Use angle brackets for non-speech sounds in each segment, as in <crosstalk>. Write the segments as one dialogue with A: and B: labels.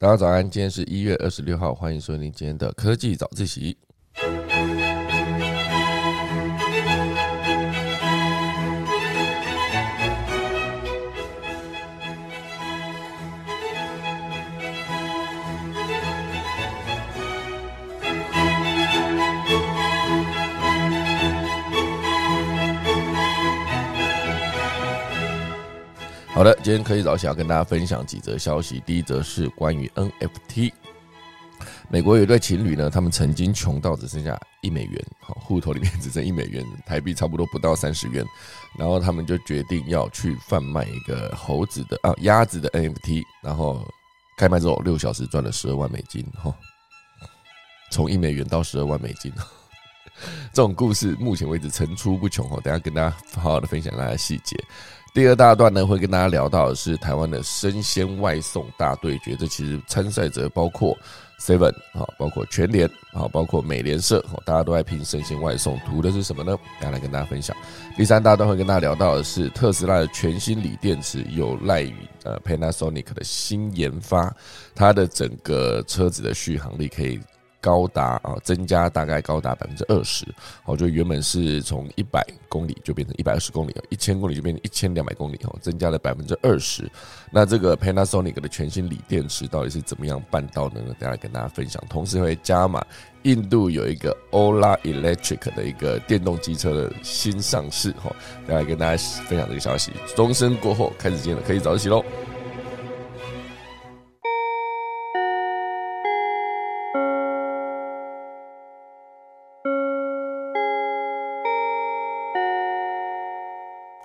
A: 大家早安，今天是一月二十六号，欢迎收听今天的科技早自习。好的，今天可以早起要跟大家分享几则消息。第一则是关于 NFT，美国有一对情侣呢，他们曾经穷到只剩下一美元，好，户头里面只剩一美元，台币差不多不到三十元，然后他们就决定要去贩卖一个猴子的啊鸭子的 NFT，然后开卖之后六小时赚了十二万美金，哈，从一美元到十二万美金，<laughs> 这种故事目前为止层出不穷哦，等下跟大家好好的分享大家细节。第二大段呢，会跟大家聊到的是台湾的生鲜外送大对决。这其实参赛者包括 Seven 啊，包括全联啊，包括美联社，大家都在拼生鲜外送，图的是什么呢？大家来跟大家分享。第三大段会跟大家聊到的是特斯拉的全新锂电池，有赖于呃 Panasonic 的新研发，它的整个车子的续航力可以。高达啊，增加大概高达百分之二十，好，就原本是从一百公里就变成一百二十公里一千公里就变成一千两百公里哦，增加了百分之二十。那这个 Panasonic 的全新锂电池到底是怎么样办到的呢？等下跟大家分享。同时会加码，印度有一个 Ola Electric 的一个电动机车的新上市哈，等下跟大家分享这个消息。钟声过后开始见了，可以早起喽。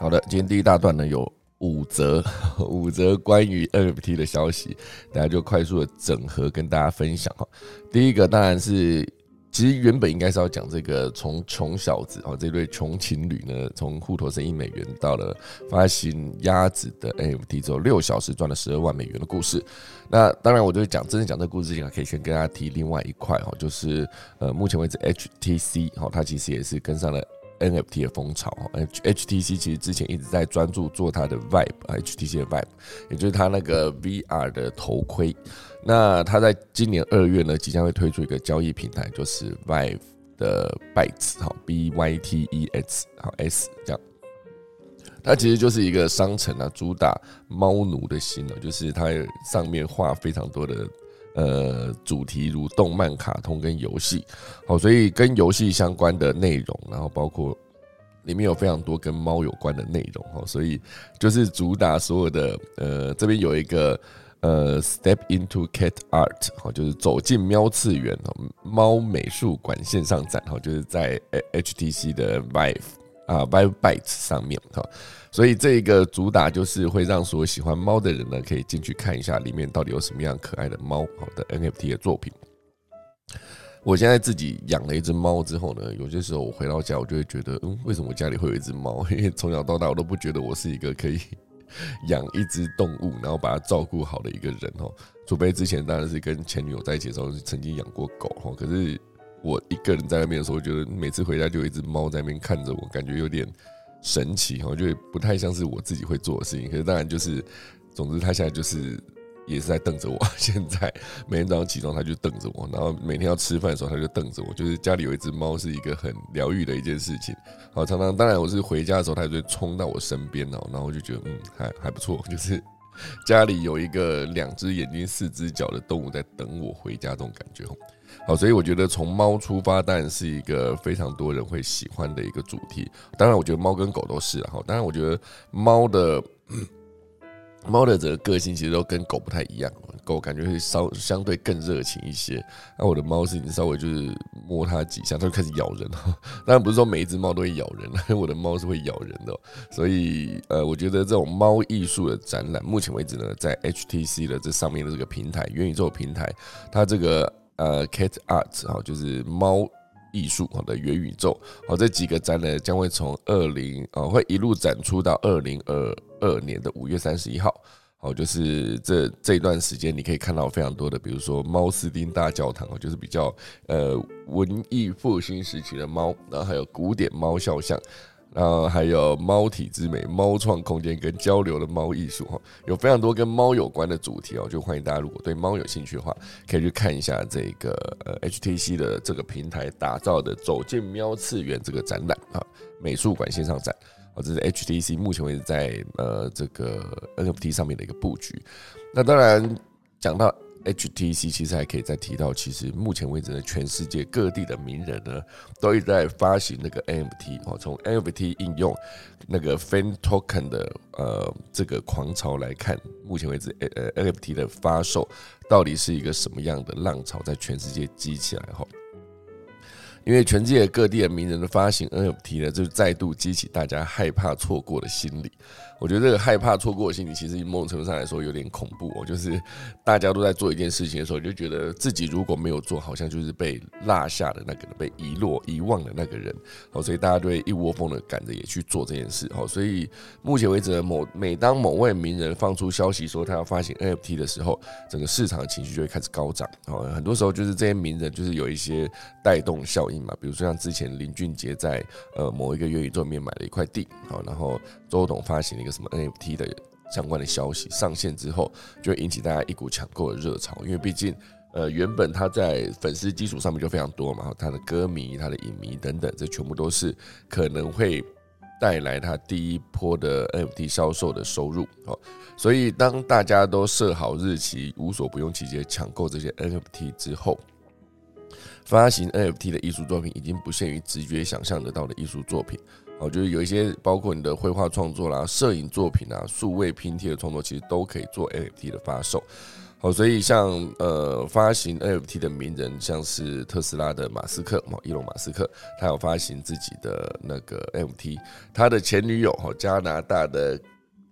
A: 好的，今天第一大段呢有五则 <laughs> 五则关于 NFT 的消息，大家就快速的整合跟大家分享哈。第一个当然是，其实原本应该是要讲这个从穷小子哦这对穷情侣呢，从户头剩一美元到了发行鸭子的 NFT 之后，六小时赚了十二万美元的故事。那当然，我就讲真正讲这个故事之前，可以先跟大家提另外一块哈，就是呃目前为止 HTC 哈，它其实也是跟上了。NFT 的风潮，H HTC 其实之前一直在专注做它的 Vibe，HTC 的 Vibe，也就是它那个 VR 的头盔。那它在今年二月呢，即将会推出一个交易平台，就是 Vive 的 Bytes，好，B Y T E X，好 S 这样。它其实就是一个商城啊，主打猫奴的心啊，就是它上面画非常多的。呃，主题如动漫、卡通跟游戏，好，所以跟游戏相关的内容，然后包括里面有非常多跟猫有关的内容，哈，所以就是主打所有的呃，这边有一个呃，Step into Cat Art，好，就是走进喵次元哦，猫美术馆线上展，哈，就是在 HTC 的 Vive 啊，Vive Bytes 上面，哈。所以这个主打就是会让所有喜欢猫的人呢，可以进去看一下里面到底有什么样可爱的猫好的 NFT 的作品。我现在自己养了一只猫之后呢，有些时候我回到家，我就会觉得，嗯，为什么我家里会有一只猫？<laughs> 因为从小到大我都不觉得我是一个可以养一只动物，然后把它照顾好的一个人哦。除非之前当然是跟前女友在一起的时候，曾经养过狗哦。可是我一个人在那边的时候，觉得每次回家就有一只猫在那边看着我，感觉有点。神奇哈，我觉得不太像是我自己会做的事情。可是当然就是，总之他现在就是也是在瞪着我。<laughs> 现在每天早上起床他就瞪着我，然后每天要吃饭的时候他就瞪着我。就是家里有一只猫是一个很疗愈的一件事情。好，常常当然我是回家的时候，它就会冲到我身边哦，然后我就觉得嗯还还不错，<laughs> 就是家里有一个两只眼睛四只脚的动物在等我回家这种感觉好，所以我觉得从猫出发，当然是一个非常多人会喜欢的一个主题。当然，我觉得猫跟狗都是哈。当然，我觉得猫的猫的这个个性其实都跟狗不太一样。狗感觉会稍相对更热情一些。那我的猫是你稍微就是摸它几下，它就开始咬人哈。<laughs> 当然不是说每一只猫都会咬人，<laughs> 我的猫是会咬人的。所以呃，我觉得这种猫艺术的展览，目前为止呢，在 HTC 的这上面的这个平台元宇宙平台，它这个。呃，Cat Art 哈，就是猫艺术好的元宇宙好，这几个展览将会从二零呃会一路展出到二零二二年的五月三十一号，好，就是这这段时间你可以看到非常多的，比如说猫斯丁大教堂哦，就是比较呃文艺复兴时期的猫，然后还有古典猫肖像。然后还有猫体之美、猫创空间跟交流的猫艺术哈，有非常多跟猫有关的主题哦，就欢迎大家如果对猫有兴趣的话，可以去看一下这个呃 HTC 的这个平台打造的“走进喵次元”这个展览啊，美术馆线上展哦，这是 HTC 目前为止在呃这个 NFT 上面的一个布局。那当然讲到。HTC 其实还可以再提到，其实目前为止呢，全世界各地的名人呢，都一直在发行那个 NFT 哦。从 NFT 应用那个 Fan Token 的呃这个狂潮来看，目前为止呃 NFT 的发售到底是一个什么样的浪潮，在全世界激起来哈。因为全世界各地的名人的发行 NFT 呢，就再度激起大家害怕错过的心理。我觉得这个害怕错过的心理，其实某种程度上来说有点恐怖哦。就是大家都在做一件事情的时候，就觉得自己如果没有做，好像就是被落下的那个人，被遗落、遗忘的那个人。哦，所以大家都会一窝蜂的赶着也去做这件事。哦，所以目前为止，某每当某位名人放出消息说他要发行 NFT 的时候，整个市场的情绪就会开始高涨。哦，很多时候就是这些名人就是有一些带动效应嘛。比如说像之前林俊杰在呃某一个元宇宙里面买了一块地，好，然后周董发行了。一个什么 NFT 的相关的消息上线之后，就会引起大家一股抢购的热潮。因为毕竟，呃，原本他在粉丝基础上面就非常多嘛，他的歌迷、他的影迷等等，这全部都是可能会带来他第一波的 NFT 销售的收入。哦，所以当大家都设好日期，无所不用其极抢购这些 NFT 之后，发行 NFT 的艺术作品已经不限于直觉想象得到的艺术作品。哦，就是有一些包括你的绘画创作啦、摄影作品啊、数位拼贴的创作，其实都可以做 NFT 的发售。好，所以像呃发行 NFT 的名人，像是特斯拉的马斯克哦，伊隆马斯克，他有发行自己的那个 NFT，他的前女友哈加拿大的。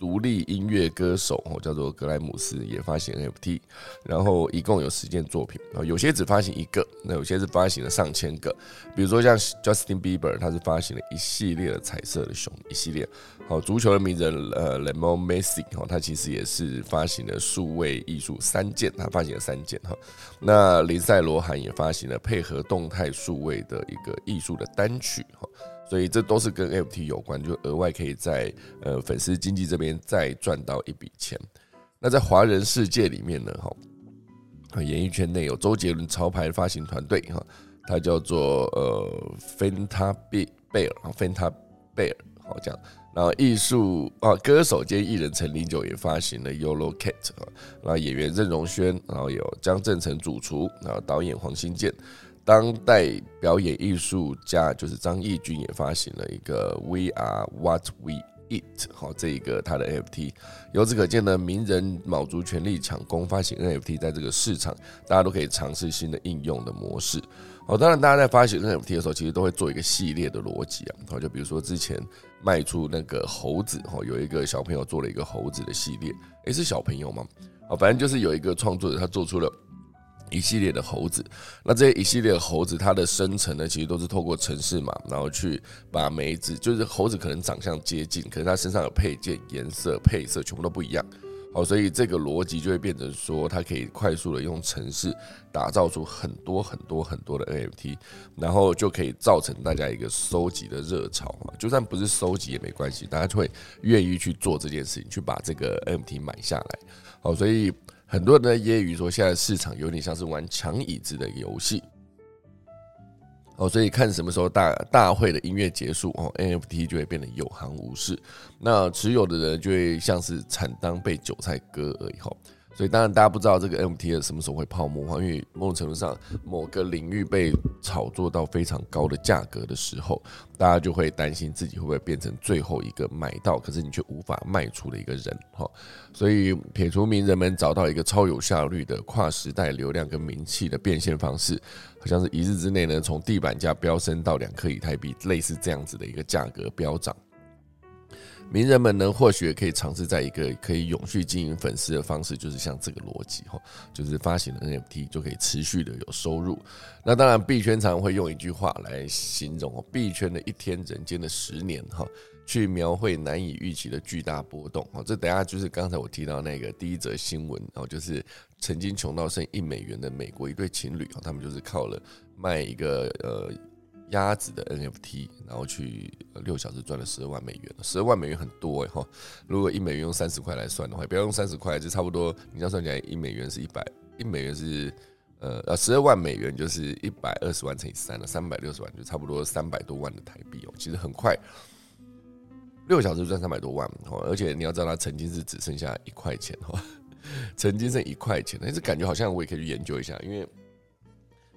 A: 独立音乐歌手哦，叫做格莱姆斯也发行 NFT，然后一共有十件作品啊，有些只发行一个，那有些是发行了上千个。比如说像 Justin Bieber，他是发行了一系列的彩色的熊，一系列。好，足球的名人呃 l e m o n Messi 哈，他其实也是发行了数位艺术三件，他发行了三件哈。那林赛罗韩也发行了配合动态数位的一个艺术的单曲哈。所以这都是跟 FT 有关，就额外可以在呃粉丝经济这边再赚到一笔钱。那在华人世界里面呢，哈，演艺圈内有周杰伦潮牌发行团队哈，它叫做呃 Fanta Bear，Fanta Bear 好这样。然后艺术啊，歌手兼艺人陈零九也发行了 Yolo Cat 啊，然后演员任容萱，然后有江正成主厨，然后导演黄新建。当代表演艺术家就是张义军也发行了一个 We Are What We Eat，好，这一个他的 NFT。由此可见呢，名人卯足全力抢攻发行 NFT，在这个市场，大家都可以尝试新的应用的模式。好，当然大家在发行 NFT 的时候，其实都会做一个系列的逻辑啊。好，就比如说之前卖出那个猴子，哈，有一个小朋友做了一个猴子的系列，诶，是小朋友吗？好，反正就是有一个创作者他做出了。一系列的猴子，那这些一系列的猴子，它的生成呢，其实都是透过城市嘛，然后去把每一只，就是猴子可能长相接近，可是它身上有配件、颜色、配色全部都不一样，好，所以这个逻辑就会变成说，它可以快速的用城市打造出很多很多很多的 NFT，然后就可以造成大家一个收集的热潮嘛，就算不是收集也没关系，大家就会愿意去做这件事情，去把这个 NFT 买下来，好，所以。很多人在揶揄说，现在市场有点像是玩抢椅子的游戏。哦，所以看什么时候大大会的音乐结束哦，NFT 就会变得有行无市，那持有的人就会像是惨当被韭菜割而已。后。所以当然，大家不知道这个 MT 什么时候会泡沫化，因为某种程度上，某个领域被炒作到非常高的价格的时候，大家就会担心自己会不会变成最后一个买到，可是你却无法卖出的一个人哈。所以撇除名人们找到一个超有效率的跨时代流量跟名气的变现方式，好像是一日之内呢，从地板价飙升到两颗以太币，类似这样子的一个价格飙涨。名人们呢，或许也可以尝试在一个可以永续经营粉丝的方式，就是像这个逻辑哈，就是发行了 NFT 就可以持续的有收入。那当然，币圈常会用一句话来形容哦，币圈的一天人间的十年哈，去描绘难以预期的巨大波动哦。这等下就是刚才我提到那个第一则新闻哦，就是曾经穷到剩一美元的美国一对情侣哦，他们就是靠了卖一个呃。鸭子的 NFT，然后去六小时赚了十二万美元，十二万美元很多哎哈。如果一美元用三十块来算的话，不要用三十块，就差不多，你这样算起来，一美元是一百，一美元是呃呃十二万美元就是一百二十万乘以三了，三百六十万就差不多三百多万的台币哦，其实很快，六小时赚三百多万哦，而且你要知道，它曾经是只剩下一块钱哈，<laughs> 曾经剩一块钱，但是感觉好像我也可以去研究一下，因为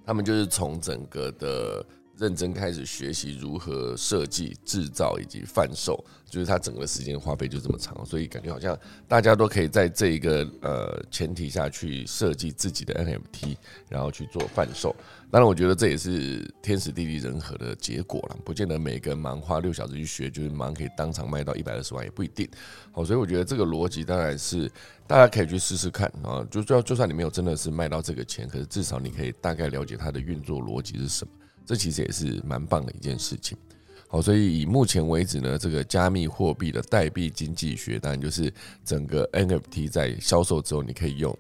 A: 他们就是从整个的。认真开始学习如何设计、制造以及贩售，就是他整个时间花费就这么长，所以感觉好像大家都可以在这一个呃前提下去设计自己的 NFT，然后去做贩售。当然，我觉得这也是天时地利人和的结果了，不见得每个人忙花六小时去学，就是忙可以当场卖到一百二十万，也不一定。好，所以我觉得这个逻辑当然是大家可以去试试看啊，就就就算你没有真的是卖到这个钱，可是至少你可以大概了解它的运作逻辑是什么。这其实也是蛮棒的一件事情，好，所以以目前为止呢，这个加密货币的代币经济学，当然就是整个 NFT 在销售之后，你可以用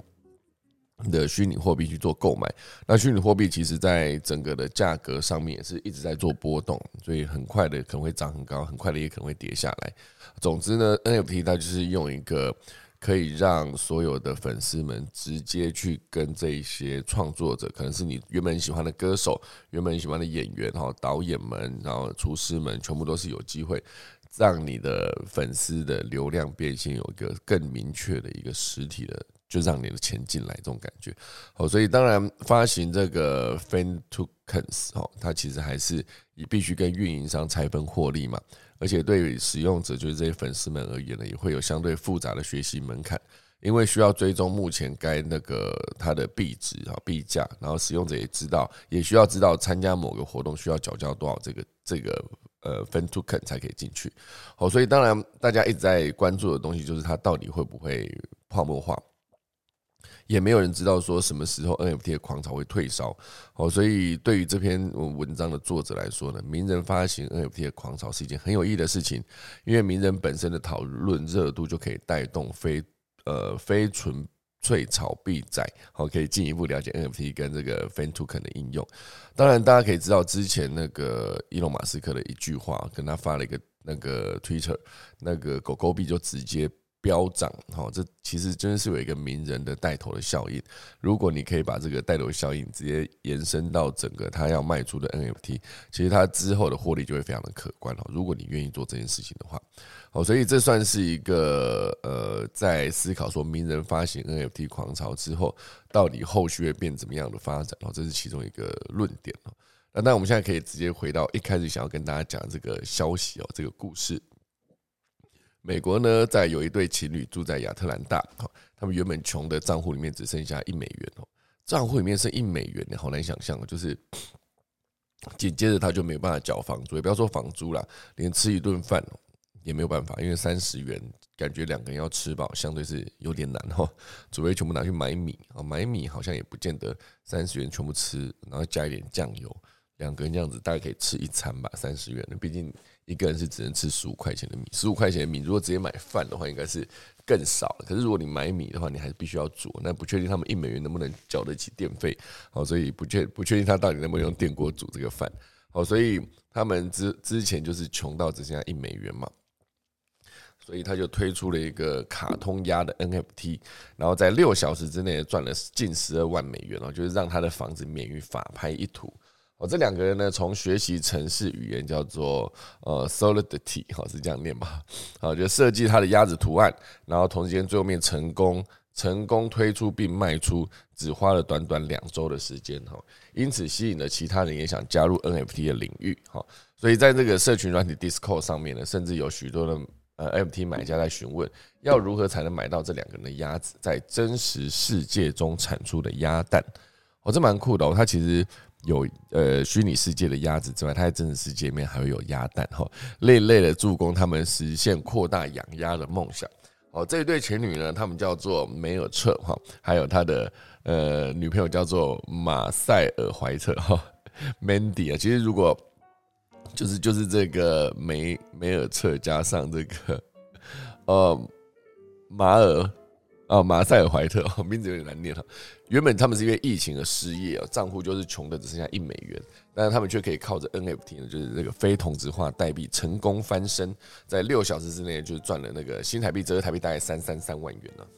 A: 你的虚拟货币去做购买。那虚拟货币其实在整个的价格上面也是一直在做波动，所以很快的可能会涨很高，很快的也可能会跌下来。总之呢，NFT 它就是用一个。可以让所有的粉丝们直接去跟这些创作者，可能是你原本喜欢的歌手、原本喜欢的演员、哈导演们，然后厨师们，全部都是有机会让你的粉丝的流量变现有一个更明确的一个实体的，就让你的钱进来这种感觉。好，所以当然发行这个 Fan Tokens 哦，它其实还是你必须跟运营商拆分获利嘛。而且对于使用者，就是这些粉丝们而言呢，也会有相对复杂的学习门槛，因为需要追踪目前该那个它的币值啊币价，然后使用者也知道，也需要知道参加某个活动需要缴交多少这个这个呃分 token 才可以进去。好，所以当然大家一直在关注的东西，就是它到底会不会泡沫化。也没有人知道说什么时候 NFT 的狂潮会退烧，哦，所以对于这篇文章的作者来说呢，名人发行 NFT 的狂潮是一件很有意义的事情，因为名人本身的讨论热度就可以带动非呃非纯粹炒币仔，好，可以进一步了解 NFT 跟这个 Fan Token 的应用。当然，大家可以知道之前那个伊隆马斯克的一句话，跟他发了一个那个 Twitter，那个狗狗币就直接。飙涨，哈，这其实真的是有一个名人的带头的效应。如果你可以把这个带头效应直接延伸到整个他要卖出的 NFT，其实他之后的获利就会非常的可观哦。如果你愿意做这件事情的话，好，所以这算是一个呃，在思考说名人发行 NFT 狂潮之后，到底后续会变怎么样的发展哦，这是其中一个论点哦。那那我们现在可以直接回到一开始想要跟大家讲这个消息哦，这个故事。美国呢，在有一对情侣住在亚特兰大，他们原本穷的账户里面只剩下一美元哦，账户里面剩一美元，好难想象，就是 <clears throat> 紧接着他就没办法缴房租，也不要说房租了，连吃一顿饭也没有办法，因为三十元感觉两个人要吃饱，相对是有点难哈，除非全部拿去买米啊，买米好像也不见得三十元全部吃，然后加一点酱油，两个人这样子大概可以吃一餐吧，三十元的，毕竟。一个人是只能吃十五块钱的米，十五块钱的米，如果直接买饭的话，应该是更少了。可是如果你买米的话，你还是必须要煮。那不确定他们一美元能不能交得起电费，好，所以不确不确定他到底能不能用电锅煮这个饭，好，所以他们之之前就是穷到只剩下一美元嘛，所以他就推出了一个卡通鸭的 NFT，然后在六小时之内赚了近十二万美元哦，就是让他的房子免于法拍一途。哦，这两个人呢，从学习城市语言叫做呃 Solidity，好是这样念吧？好，就设计他的鸭子图案，然后同时间最后面成功成功推出并卖出，只花了短短两周的时间哈，因此吸引了其他人也想加入 NFT 的领域哈，所以在这个社群软体 Discord 上面呢，甚至有许多的呃 NFT 买家在询问，要如何才能买到这两个人的鸭子在真实世界中产出的鸭蛋？哦，这蛮酷的哦，它其实。有呃虚拟世界的鸭子之外，它在真实世界里面还会有鸭蛋哈，类类的助攻他们实现扩大养鸭的梦想。哦，这一对情侣呢，他们叫做梅尔彻哈，还有他的呃女朋友叫做马塞尔怀特哈，Mandy 啊。其实如果就是就是这个梅梅尔彻加上这个呃马尔啊，马塞尔怀特，<laughs> 名字有点难念哈。原本他们是因为疫情而失业啊，账户就是穷的只剩下一美元，但是他们却可以靠着 NFT 呢，就是这个非同质化代币成功翻身，在六小时之内就赚了那个新台币折合台币大概三三三万元了。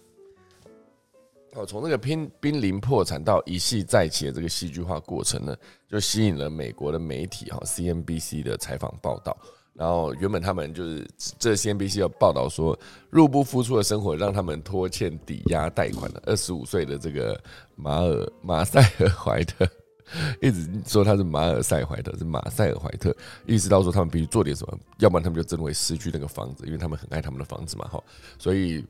A: 哦，从那个濒濒临破产到一系再起的这个戏剧化过程呢，就吸引了美国的媒体哈 CNBC 的采访报道。然后原本他们就是这先必须要报道说，入不敷出的生活让他们拖欠抵押贷款了。二十五岁的这个马尔马塞尔怀特一直说他是马尔塞怀特，是马塞尔怀特，意识到说他们必须做点什么，要不然他们就真的会失去那个房子，因为他们很爱他们的房子嘛，哈，所以。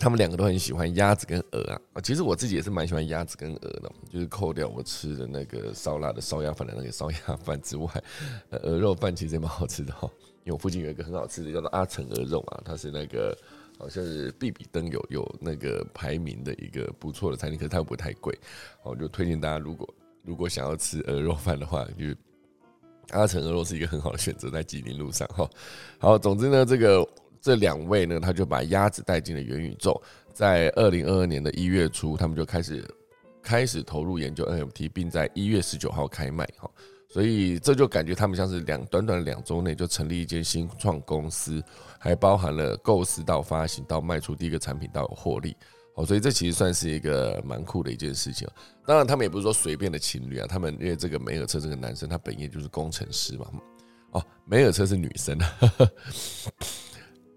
A: 他们两个都很喜欢鸭子跟鹅啊，其实我自己也是蛮喜欢鸭子跟鹅的，就是扣掉我吃的那个烧腊的烧鸭饭的那个烧鸭饭之外，鹅肉饭其实也蛮好吃的哈。因为我附近有一个很好吃的叫做阿成鹅肉啊，它是那个好像是必比登有有那个排名的一个不错的餐厅，可是它又不太贵，我就推荐大家如果如果想要吃鹅肉饭的话，就阿成鹅肉是一个很好的选择，在吉林路上哈。好，总之呢，这个。这两位呢，他就把鸭子带进了元宇宙。在二零二二年的一月初，他们就开始开始投入研究 NFT，并在一月十九号开卖。哈，所以这就感觉他们像是两短短两周内就成立一间新创公司，还包含了构思到发行到卖出第一个产品到有获利。哦，所以这其实算是一个蛮酷的一件事情。当然，他们也不是说随便的情侣啊，他们因为这个梅尔车这个男生，他本业就是工程师嘛。哦，梅尔车是女生。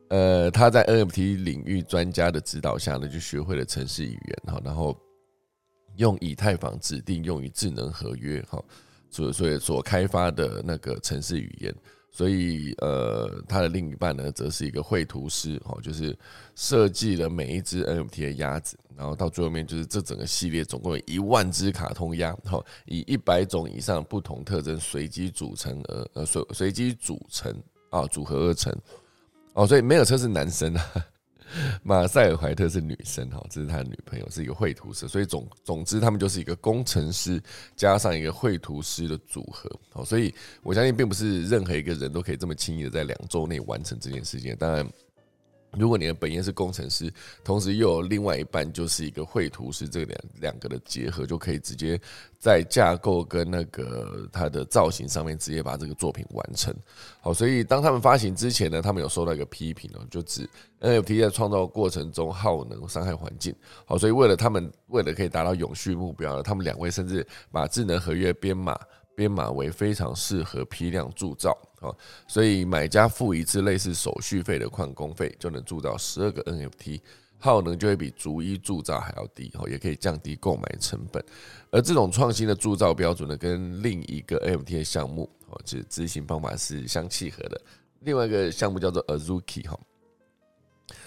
A: 呃，他在 NFT 领域专家的指导下呢，就学会了程式语言哈，然后用以太坊指定用于智能合约哈，所所以所开发的那个城市语言，所以呃，他的另一半呢，则是一个绘图师哈，就是设计了每一只 NFT 的鸭子，然后到最后面就是这整个系列总共有一万只卡通鸭哈，以一百种以上不同特征随机组成而呃随随机组成啊组合而成。哦，所以梅尔车是男生啊，马塞尔怀特是女生哈，这是他的女朋友，是一个绘图师，所以总总之他们就是一个工程师加上一个绘图师的组合。好，所以我相信并不是任何一个人都可以这么轻易的在两周内完成这件事情。当然。如果你的本业是工程师，同时又有另外一半就是一个绘图师，这两两个的结合，就可以直接在架构跟那个它的造型上面直接把这个作品完成。好，所以当他们发行之前呢，他们有收到一个批评哦，就指 NFT 在创造过程中耗能、伤害环境。好，所以为了他们为了可以达到永续目标呢，他们两位甚至把智能合约编码。编码为非常适合批量铸造啊，所以买家付一次类似手续费的矿工费，就能铸造十二个 NFT，耗能就会比逐一铸造还要低哦，也可以降低购买成本。而这种创新的铸造标准呢，跟另一个 NFT 的项目哦，就是执行方法是相契合的。另外一个项目叫做 Azuki 哈。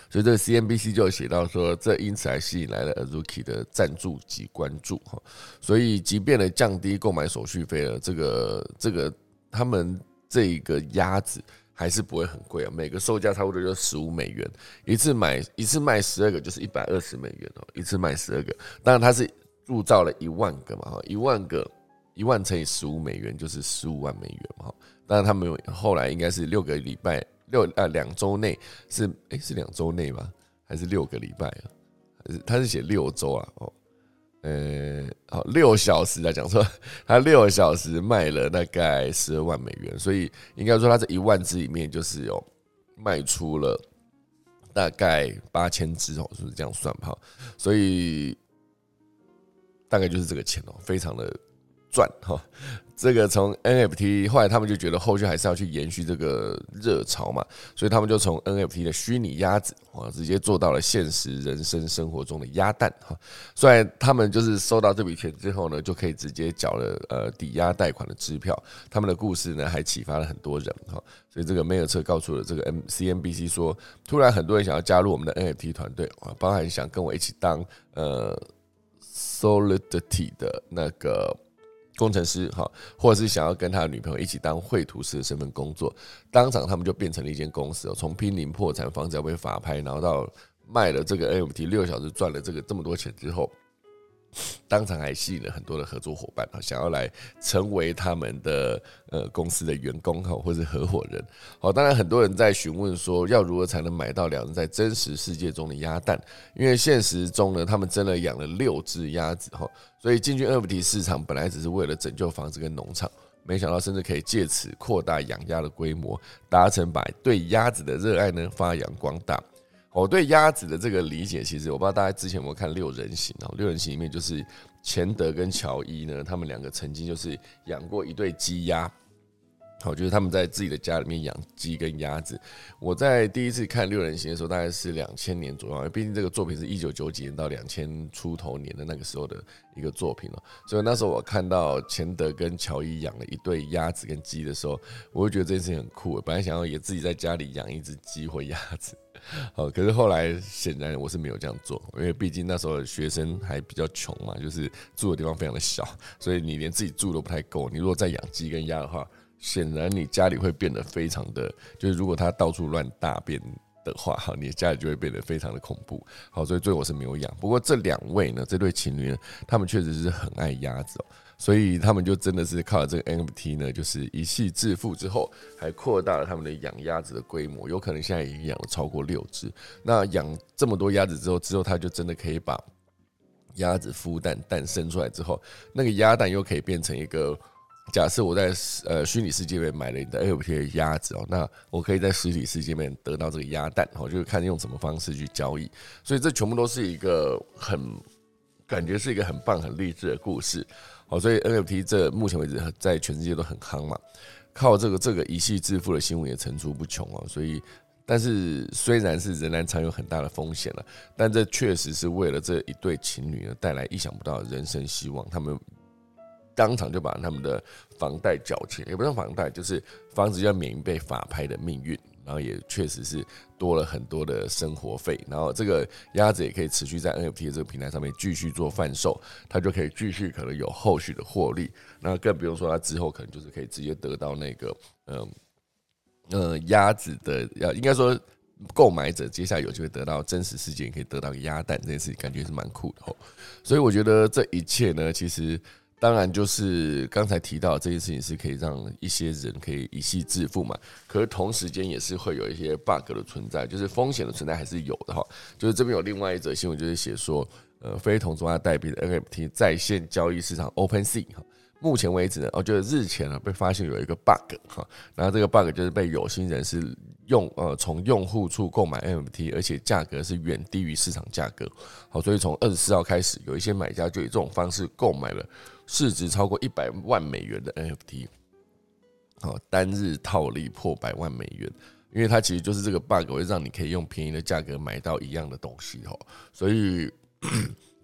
A: 所以这 CNBC 就写到说，这因此还吸引来了 Azuki 的赞助及关注哈。所以即便呢降低购买手续费了，这个这个他们这个鸭子还是不会很贵啊，每个售价差不多就十五美元，一次买一次卖十二个就是一百二十美元哦，一次卖十二个。当然它是铸造了一万个嘛哈，一万个一万乘以十五美元就是十五万美元哈。当然他们后来应该是六个礼拜。六呃两周内是哎是两周内吗？还是六个礼拜啊？他是写六周啊？哦，呃，好六小时来讲说，他六小时卖了大概十二万美元，所以应该说他这一万只里面就是有卖出了大概八千只哦，是不是这样算哈？所以大概就是这个钱哦，非常的。赚哈，这个从 NFT 后来他们就觉得后续还是要去延续这个热潮嘛，所以他们就从 NFT 的虚拟鸭子啊，直接做到了现实人生生活中的鸭蛋哈。虽然他们就是收到这笔钱之后呢，就可以直接缴了呃抵押贷款的支票。他们的故事呢，还启发了很多人哈。所以这个梅尔彻告诉了这个 M C N B C 说，突然很多人想要加入我们的 NFT 团队啊，包含想跟我一起当呃 Solidity 的那个。工程师哈，或者是想要跟他的女朋友一起当绘图师的身份工作，当场他们就变成了一间公司哦。从濒临破产、房子要被法拍，然后到卖了这个 NFT 六小时赚了这个这么多钱之后，当场还吸引了很多的合作伙伴啊，想要来成为他们的呃公司的员工哈，或是合伙人。好，当然很多人在询问说，要如何才能买到两人在真实世界中的鸭蛋？因为现实中呢，他们真的养了六只鸭子哈，所以进军 NFT 市场本来只是为了拯救房子跟农场，没想到甚至可以借此扩大养鸭的规模，达成把对鸭子的热爱呢发扬光大。我对鸭子的这个理解，其实我不知道大家之前有没有看《六人行》哦，《六人行》里面就是钱德跟乔伊呢，他们两个曾经就是养过一对鸡鸭。好，就是他们在自己的家里面养鸡跟鸭子。我在第一次看《六人行》的时候，大概是两千年左右，毕竟这个作品是一九九几年到两千出头年的那个时候的一个作品了。所以那时候我看到钱德跟乔伊养了一对鸭子跟鸡的时候，我会觉得这件事情很酷。本来想要也自己在家里养一只鸡或鸭子，好，可是后来显然我是没有这样做，因为毕竟那时候学生还比较穷嘛，就是住的地方非常的小，所以你连自己住都不太够。你如果再养鸡跟鸭的话，显然你家里会变得非常的，就是如果他到处乱大便的话，哈，你的家里就会变得非常的恐怖。好，所以最后我是没有养。不过这两位呢，这对情侣呢，他们确实是很爱鸭子哦，所以他们就真的是靠这个 NFT 呢，就是一系致富之后，还扩大了他们的养鸭子的规模，有可能现在已经养了超过六只。那养这么多鸭子之后，之后他就真的可以把鸭子孵蛋，蛋生出来之后，那个鸭蛋又可以变成一个。假设我在呃虚拟世界里面买了你的 NFT 的鸭子哦，那我可以在实体世界里面得到这个鸭蛋哦，就是看用什么方式去交易。所以这全部都是一个很感觉是一个很棒、很励志的故事。好，所以 NFT 这目前为止在全世界都很夯嘛，靠这个这个一系致富的新闻也层出不穷哦。所以，但是虽然是仍然藏有很大的风险了，但这确实是为了这一对情侣呢带来意想不到的人生希望。他们。当场就把他们的房贷缴清，也不算房贷，就是房子要免于被法拍的命运。然后也确实是多了很多的生活费。然后这个鸭子也可以持续在 NFT 这个平台上面继续做贩售，它就可以继续可能有后续的获利。那更不用说它之后可能就是可以直接得到那个嗯呃鸭子的，要应该说购买者接下来有机会得到真实世界，可以得到鸭蛋这件事情，感觉是蛮酷的哦。所以我觉得这一切呢，其实。当然，就是刚才提到这件事情是可以让一些人可以一夕致富嘛。可是同时间也是会有一些 bug 的存在，就是风险的存在还是有的哈。就是这边有另外一则新闻，就是写说，呃，非同质化代币的 NFT 在线交易市场 OpenSea 哈。目前为止呢，哦，就是日前呢被发现有一个 bug 哈，然后这个 bug 就是被有心人士用呃从用户处购买 NFT，而且价格是远低于市场价格。好，所以从二十四号开始，有一些买家就以这种方式购买了市值超过一百万美元的 NFT，好，单日套利破百万美元，因为它其实就是这个 bug 会让你可以用便宜的价格买到一样的东西哈，所以。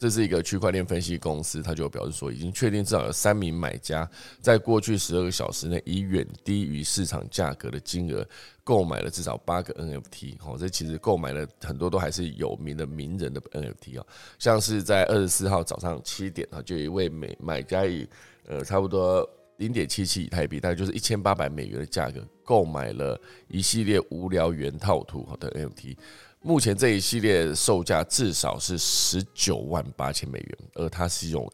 A: 这是一个区块链分析公司，他就表示说，已经确定至少有三名买家在过去十二个小时内，以远低于市场价格的金额购买了至少八个 NFT。哦，这其实购买了很多都还是有名的名人的 NFT 啊，像是在二十四号早上七点啊，就有一位买买家以呃差不多零点七七以太币，大概就是一千八百美元的价格购买了一系列无聊原套图的 NFT。目前这一系列售价至少是十九万八千美元，而他是用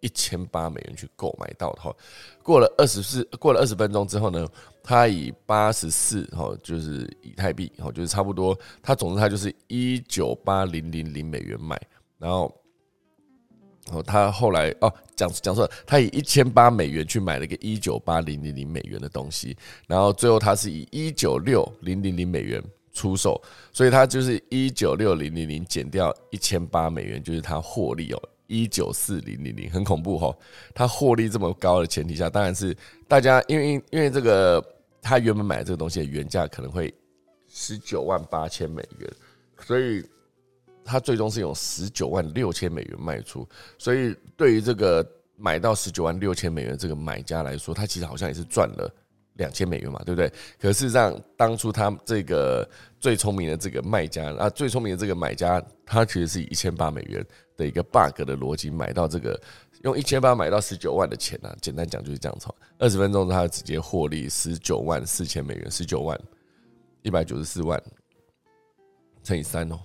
A: 一千八美元去购买到的哈。过了二十四，过了二十分钟之后呢，他以八十四哈，就是以太币哈，就是差不多，他总之他就是一九八零零零美元买，然后，哦，他后来哦讲讲错了，他以一千八美元去买了个一九八零零零美元的东西，然后最后他是以一九六零零零美元。出售，所以它就是一九六零零零减掉一千八美元，就是它获利哦，一九四零零零，很恐怖哈。它获利这么高的前提下，当然是大家因为因为这个，他原本买这个东西的原价可能会十九万八千美元，所以他最终是用十九万六千美元卖出。所以对于这个买到十九万六千美元这个买家来说，他其实好像也是赚了。两千美元嘛，对不对？可是让当初他这个最聪明的这个卖家啊，最聪明的这个买家，他其实是以一千八美元的一个 bug 的逻辑买到这个，用一千八买到十九万的钱啊。简单讲就是这样子，二十分钟他直接获利十九万四千美元，十九万一百九十四万乘以三哦，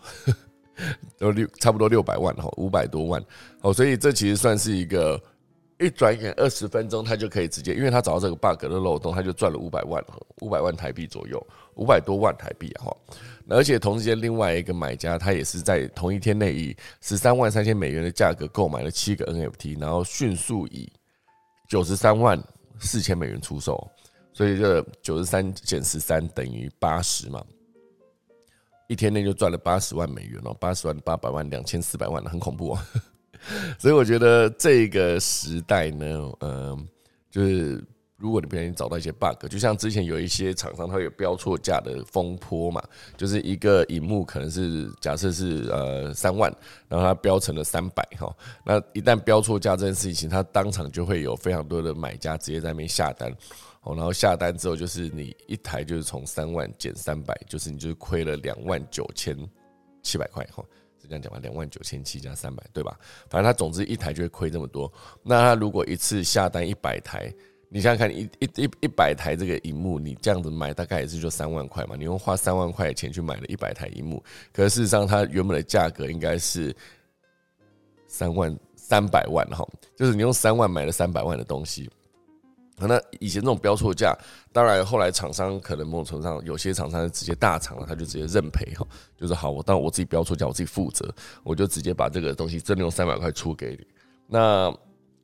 A: <laughs> 都六差不多六百万哈，五百多万哦，所以这其实算是一个一转眼二十分钟，他就可以直接，因为他找到这个 bug 的漏洞，他就赚了五百万，五百万台币左右，五百多万台币哈。而且同时间，另外一个买家他也是在同一天内以十三万三千美元的价格购买了七个 NFT，然后迅速以九十三万四千美元出售，所以这九十三减十三等于八十嘛。一天内就赚了八十万美元哦，八十万八百万两千四百万很恐怖哦。<laughs> 所以我觉得这个时代呢，嗯，就是如果你不小心找到一些 bug，就像之前有一些厂商它有标错价的风波嘛，就是一个荧幕可能是假设是呃三万，然后它标成了三百哈，那一旦标错价这件事情，它当场就会有非常多的买家直接在那边下单。哦然后下单之后，就是你一台就是从三万减三百，就是你就是亏了两万九千七百块哈，这样讲吧？两万九千七加三百，对吧？反正他总之一台就会亏这么多。那他如果一次下单一百台，你想想看，一一一一百台这个荧幕，你这样子买大概也是就三万块嘛。你用花三万块钱去买了一百台荧幕，可是事实上它原本的价格应该是三万三百万哈，就是你用三万买了三百万的东西。那以前这种标错价，当然后来厂商可能某种程度上，有些厂商直接大厂了，他就直接认赔哈，就是好，我当我自己标错价，我自己负责，我就直接把这个东西真的用三百块出给你。那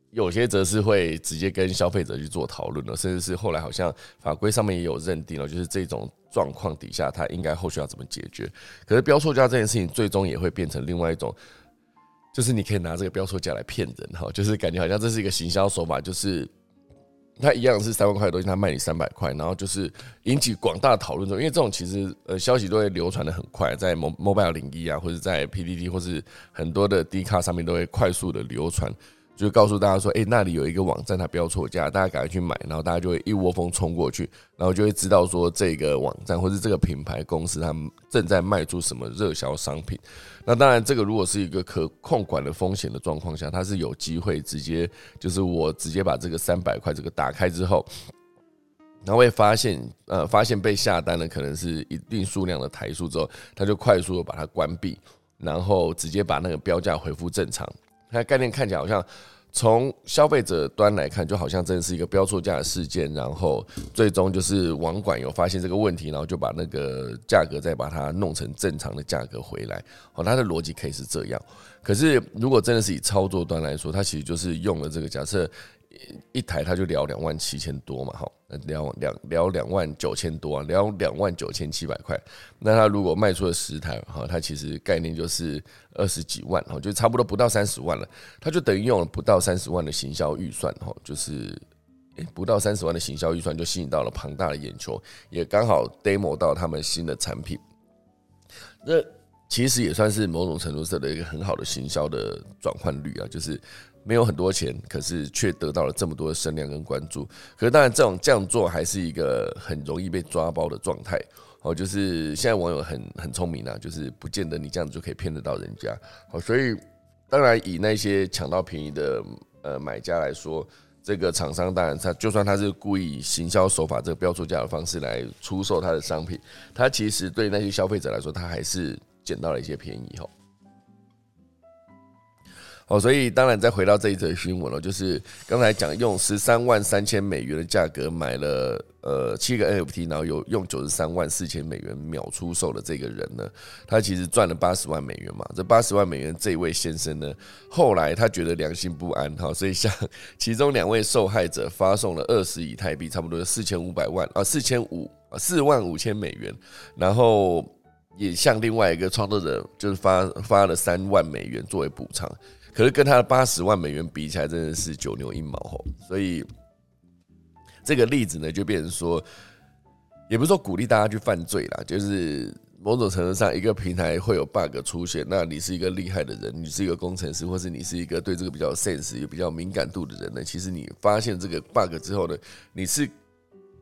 A: 有些则是会直接跟消费者去做讨论了，甚至是后来好像法规上面也有认定了，就是这种状况底下，他应该后续要怎么解决。可是标错价这件事情，最终也会变成另外一种，就是你可以拿这个标错价来骗人哈，就是感觉好像这是一个行销手法，就是。他一样是三万块的东西，他卖你三百块，然后就是引起广大讨论中，因为这种其实呃消息都会流传的很快，在 mobile 领域啊，或者在 PDD 或是很多的 D 卡上面都会快速的流传。就告诉大家说，哎，那里有一个网站，它标错价，大家赶快去买，然后大家就会一窝蜂冲过去，然后就会知道说这个网站或者这个品牌公司他们正在卖出什么热销商品。那当然，这个如果是一个可控管的风险的状况下，它是有机会直接就是我直接把这个三百块这个打开之后，然后会发现呃发现被下单的可能是一定数量的台数之后，他就快速的把它关闭，然后直接把那个标价恢复正常。它概念看起来好像从消费者端来看，就好像真的是一个标错价的事件，然后最终就是网管有发现这个问题，然后就把那个价格再把它弄成正常的价格回来。哦，它的逻辑可以是这样。可是如果真的是以操作端来说，它其实就是用了这个假设。一台他就聊两万七千多嘛，哈，聊两聊两万九千多啊，聊两万九千七百块。那他如果卖出了十台，哈，他其实概念就是二十几万，哈，就差不多不到三十万了。他就等于用了不到三十万的行销预算，哈，就是不到三十万的行销预算就吸引到了庞大的眼球，也刚好 demo 到他们新的产品。那其实也算是某种程度上的一个很好的行销的转换率啊，就是。没有很多钱，可是却得到了这么多的声量跟关注。可是当然，这种这样做还是一个很容易被抓包的状态。哦，就是现在网友很很聪明啊，就是不见得你这样子就可以骗得到人家。好，所以当然以那些抢到便宜的呃买家来说，这个厂商当然他就算他是故意行销手法这个标出价的方式来出售他的商品，他其实对那些消费者来说，他还是捡到了一些便宜哈。哦，所以当然再回到这一则新闻了，就是刚才讲用十三万三千美元的价格买了呃七个 NFT，然后有用九十三万四千美元秒出售的这个人呢，他其实赚了八十万美元嘛。这八十万美元这位先生呢，后来他觉得良心不安哈，所以向其中两位受害者发送了二十以太币，差不多四千五百万啊，四千五啊四万五千美元，然后也向另外一个创作者就是发发了三万美元作为补偿。可是跟他的八十万美元比起来，真的是九牛一毛吼。所以这个例子呢，就变成说，也不是说鼓励大家去犯罪啦，就是某种程度上，一个平台会有 bug 出现，那你是一个厉害的人，你是一个工程师，或是你是一个对这个比较 sense 也比较敏感度的人呢，其实你发现这个 bug 之后呢，你是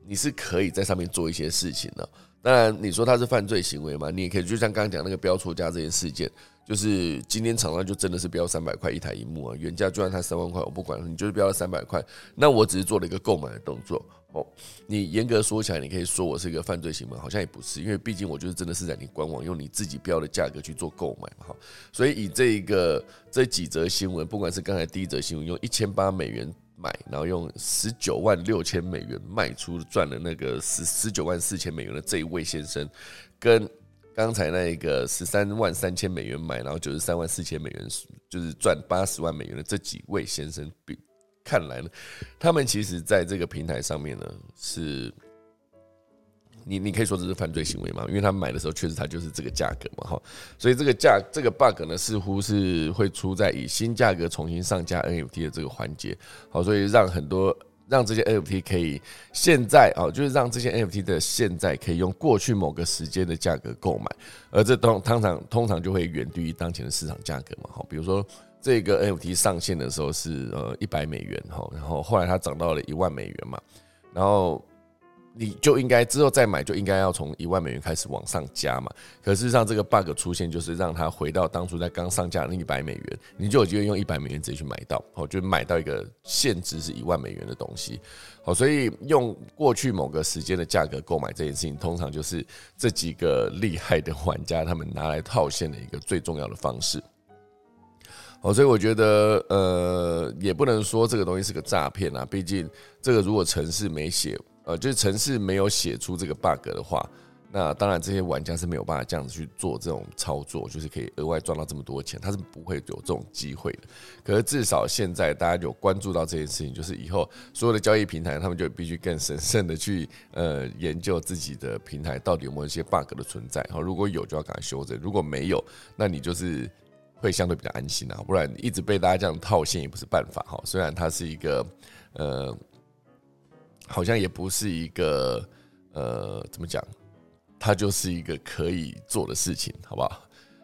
A: 你是可以在上面做一些事情的。当然，你说他是犯罪行为嘛？你也可以就像刚刚讲那个标错价这件事件。就是今天厂商就真的是标三百块一台荧幕啊，原价就算它三万块，我不管，你就是标了三百块，那我只是做了一个购买的动作，哦，你严格说起来，你可以说我是一个犯罪行为，好像也不是，因为毕竟我就是真的是在你官网用你自己标的价格去做购买嘛，哈。所以以这一个这几则新闻，不管是刚才第一则新闻用一千八美元买，然后用十九万六千美元卖出赚了那个十十九万四千美元的这一位先生，跟刚才那一个十三万三千美元买，然后九十三万四千美元就是赚八十万美元的这几位先生比。看来呢，他们其实在这个平台上面呢，是，你你可以说这是犯罪行为嘛？因为他们买的时候确实它就是这个价格嘛，哈，所以这个价这个 bug 呢，似乎是会出在以新价格重新上架 NFT 的这个环节，好，所以让很多让这些 NFT 可以现在啊，就是让这些 NFT 的现在可以用过去某个时间的价格购买，而这通通常通常就会远低于当前的市场价格嘛，好，比如说。这个 NFT 上线的时候是呃一百美元哈，然后后来它涨到了一万美元嘛，然后你就应该之后再买就应该要从一万美元开始往上加嘛。可事实上这个 bug 出现就是让它回到当初在刚上架的那一百美元，你就有机会用一百美元直接去买到，哦，就买到一个现值是一万美元的东西。好，所以用过去某个时间的价格购买这件事情，通常就是这几个厉害的玩家他们拿来套现的一个最重要的方式。哦，所以我觉得，呃，也不能说这个东西是个诈骗啊。毕竟，这个如果城市没写，呃，就是城市没有写出这个 bug 的话，那当然这些玩家是没有办法这样子去做这种操作，就是可以额外赚到这么多钱，他是不会有这种机会的。可是至少现在大家有关注到这件事情，就是以后所有的交易平台，他们就必须更审慎的去呃研究自己的平台到底有没有一些 bug 的存在。好，如果有就要赶快修正，如果没有，那你就是。会相对比较安心啊，不然一直被大家这样套现也不是办法哈。虽然它是一个呃，好像也不是一个呃，怎么讲？它就是一个可以做的事情，好不好？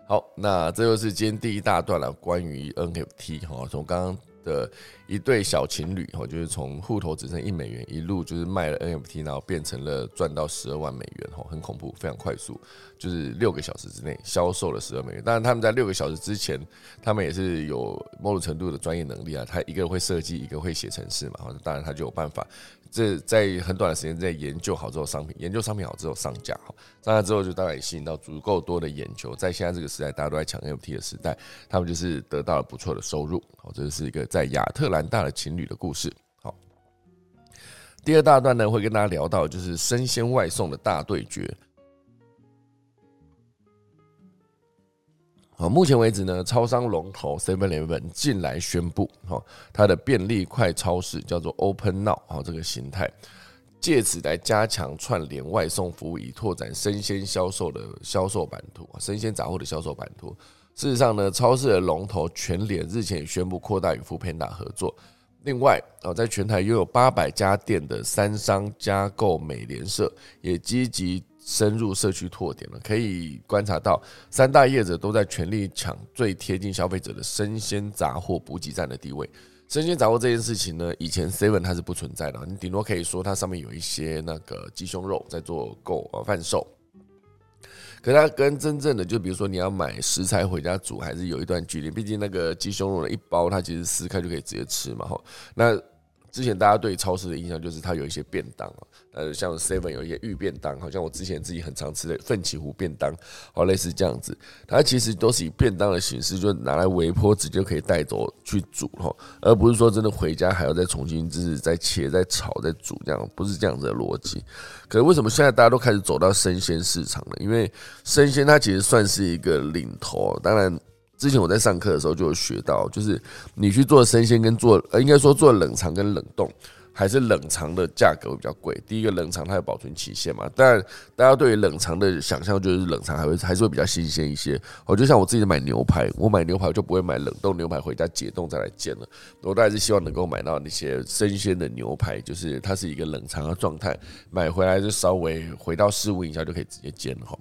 A: 好，那这就是今天第一大段了，关于 NFT 哈，从刚刚。的一对小情侣，哈，就是从户头只剩一美元，一路就是卖了 NFT，然后变成了赚到十二万美元，哈，很恐怖，非常快速，就是六个小时之内销售了十二美元。当然，他们在六个小时之前，他们也是有某种程度的专业能力啊，他一个会设计，一个会写程式嘛，当然他就有办法。这在很短的时间在研究好之后，商品研究商品好之后上架，好上架之后就当然也吸引到足够多的眼球。在现在这个时代，大家都在抢 NFT 的时代，他们就是得到了不错的收入。好，这是一个在亚特兰大的情侣的故事。好，第二大段呢会跟大家聊到就是生鲜外送的大对决。好，目前为止呢，超商龙头 Seven Eleven 近来宣布，哈，它的便利快超市叫做 Open Now，哈，这个形态，借此来加强串联外送服务，以拓展生鲜销售的销售版图，生鲜杂货的销售版图。事实上呢，超市的龙头全联日前也宣布扩大与富 Panda 合作。另外，哦，在全台拥有八百家店的三商加购美联社也积极。深入社区拓点了，可以观察到三大业者都在全力抢最贴近消费者的生鲜杂货补给站的地位。生鲜杂货这件事情呢，以前 Seven 它是不存在的，你顶多可以说它上面有一些那个鸡胸肉在做购呃贩售，可它跟真正的就比如说你要买食材回家煮，还是有一段距离。毕竟那个鸡胸肉的一包，它其实撕开就可以直接吃嘛，哈。那之前大家对超市的印象就是它有一些便当啊，呃，像 Seven 有一些预便当，好像我之前自己很常吃的奋起湖便当，哦，类似这样子，它其实都是以便当的形式，就拿来微波直接可以带走去煮哈，而不是说真的回家还要再重新就是再切、再炒、再煮这样，不是这样子的逻辑。可是为什么现在大家都开始走到生鲜市场了？因为生鲜它其实算是一个领头，当然。之前我在上课的时候就有学到，就是你去做生鲜跟做呃，应该说做冷藏跟冷冻，还是冷藏的价格会比较贵。第一个冷藏它有保存期限嘛，但大家对于冷藏的想象就是冷藏还会还是会比较新鲜一些。我就像我自己买牛排，我买牛排就不会买冷冻牛排回家解冻再来煎了，我都还是希望能够买到那些生鲜的牛排，就是它是一个冷藏的状态，买回来就稍微回到室温一下就可以直接煎了哈。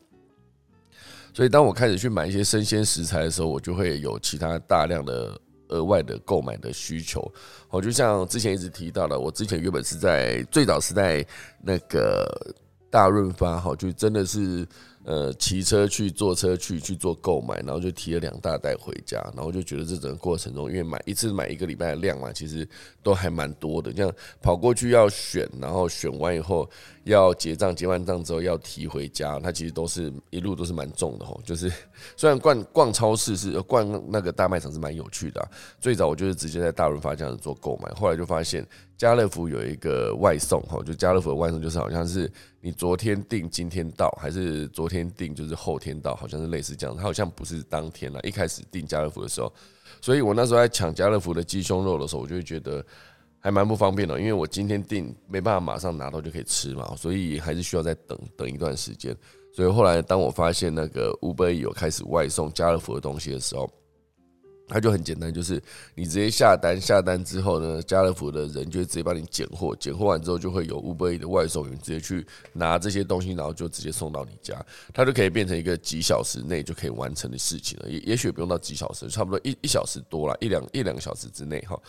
A: 所以，当我开始去买一些生鲜食材的时候，我就会有其他大量的额外的购买的需求。我就像之前一直提到的，我之前原本是在最早是在那个大润发，哈，就真的是呃骑车去坐车去去做购买，然后就提了两大袋回家，然后就觉得这整个过程中，因为买一次买一个礼拜的量嘛，其实都还蛮多的。这样跑过去要选，然后选完以后要结账，结完账之后要提回家，它其实都是一路都是蛮重的吼。就是 <laughs> 虽然逛逛超市是逛那个大卖场是蛮有趣的，最早我就是直接在大润发这样子做购买，后来就发现。家乐福有一个外送哈，就家乐福的外送就是好像是你昨天订今天到，还是昨天订就是后天到，好像是类似这样。它好像不是当天了。一开始订家乐福的时候，所以我那时候在抢家乐福的鸡胸肉的时候，我就会觉得还蛮不方便的，因为我今天订没办法马上拿到就可以吃嘛，所以还是需要再等等一段时间。所以后来当我发现那个 Uber 有开始外送家乐福的东西的时候，它就很简单，就是你直接下单，下单之后呢，家乐福的人就会直接帮你拣货，拣货完之后就会有 Uber 的外送员直接去拿这些东西，然后就直接送到你家，它就可以变成一个几小时内就可以完成的事情了。也也许不用到几小时，差不多一一小时多了，一两一两个小时之内哈。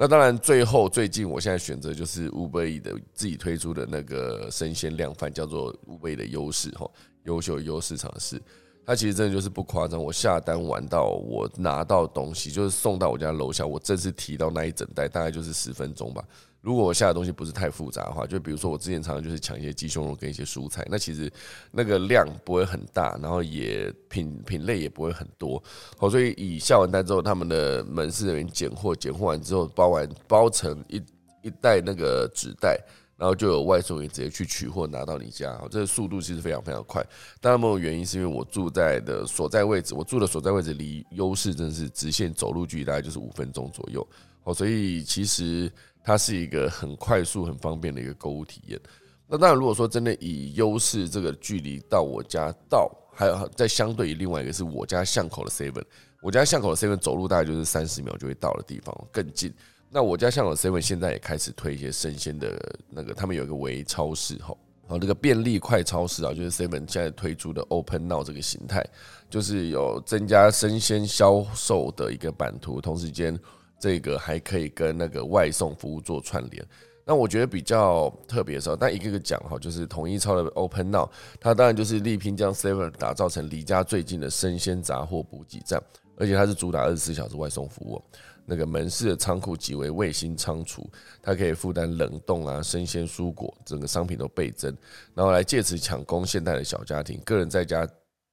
A: 那当然，最后最近我现在选择就是 Uber 的自己推出的那个生鲜量贩，叫做 Uber 的优势哈，优秀优势尝试。它其实真的就是不夸张，我下单完到我拿到东西，就是送到我家楼下，我正式提到那一整袋，大概就是十分钟吧。如果我下的东西不是太复杂的话，就比如说我之前常常就是抢一些鸡胸肉跟一些蔬菜，那其实那个量不会很大，然后也品品类也不会很多。好，所以以下完单之后，他们的门市人员拣货，拣货完之后包完包成一一袋那个纸袋。然后就有外送员直接去取货拿到你家，这个速度其实非常非常快。当然，某种原因是因为我住在的所在位置，我住的所在位置离优势真的是直线走路距离大概就是五分钟左右，哦，所以其实它是一个很快速、很方便的一个购物体验。那当然，如果说真的以优势这个距离到我家到，还有在相对于另外一个是我家巷口的 seven，我家巷口的 seven 走路大概就是三十秒就会到的地方，更近。那我家巷口的 seven 现在也开始推一些生鲜的那个，他们有一个微超市哈，好，那个便利快超市啊，就是 seven 现在推出的 open now 这个形态，就是有增加生鲜销售的一个版图，同时间这个还可以跟那个外送服务做串联。那我觉得比较特别的时候，但一个个讲哈，就是统一超的 open now，它当然就是力拼将 seven 打造成离家最近的生鲜杂货补给站，而且它是主打二十四小时外送服务。那个门市的仓库即为卫星仓储，它可以负担冷冻啊、生鲜蔬果，整个商品都倍增，然后来借此抢攻现代的小家庭、个人在家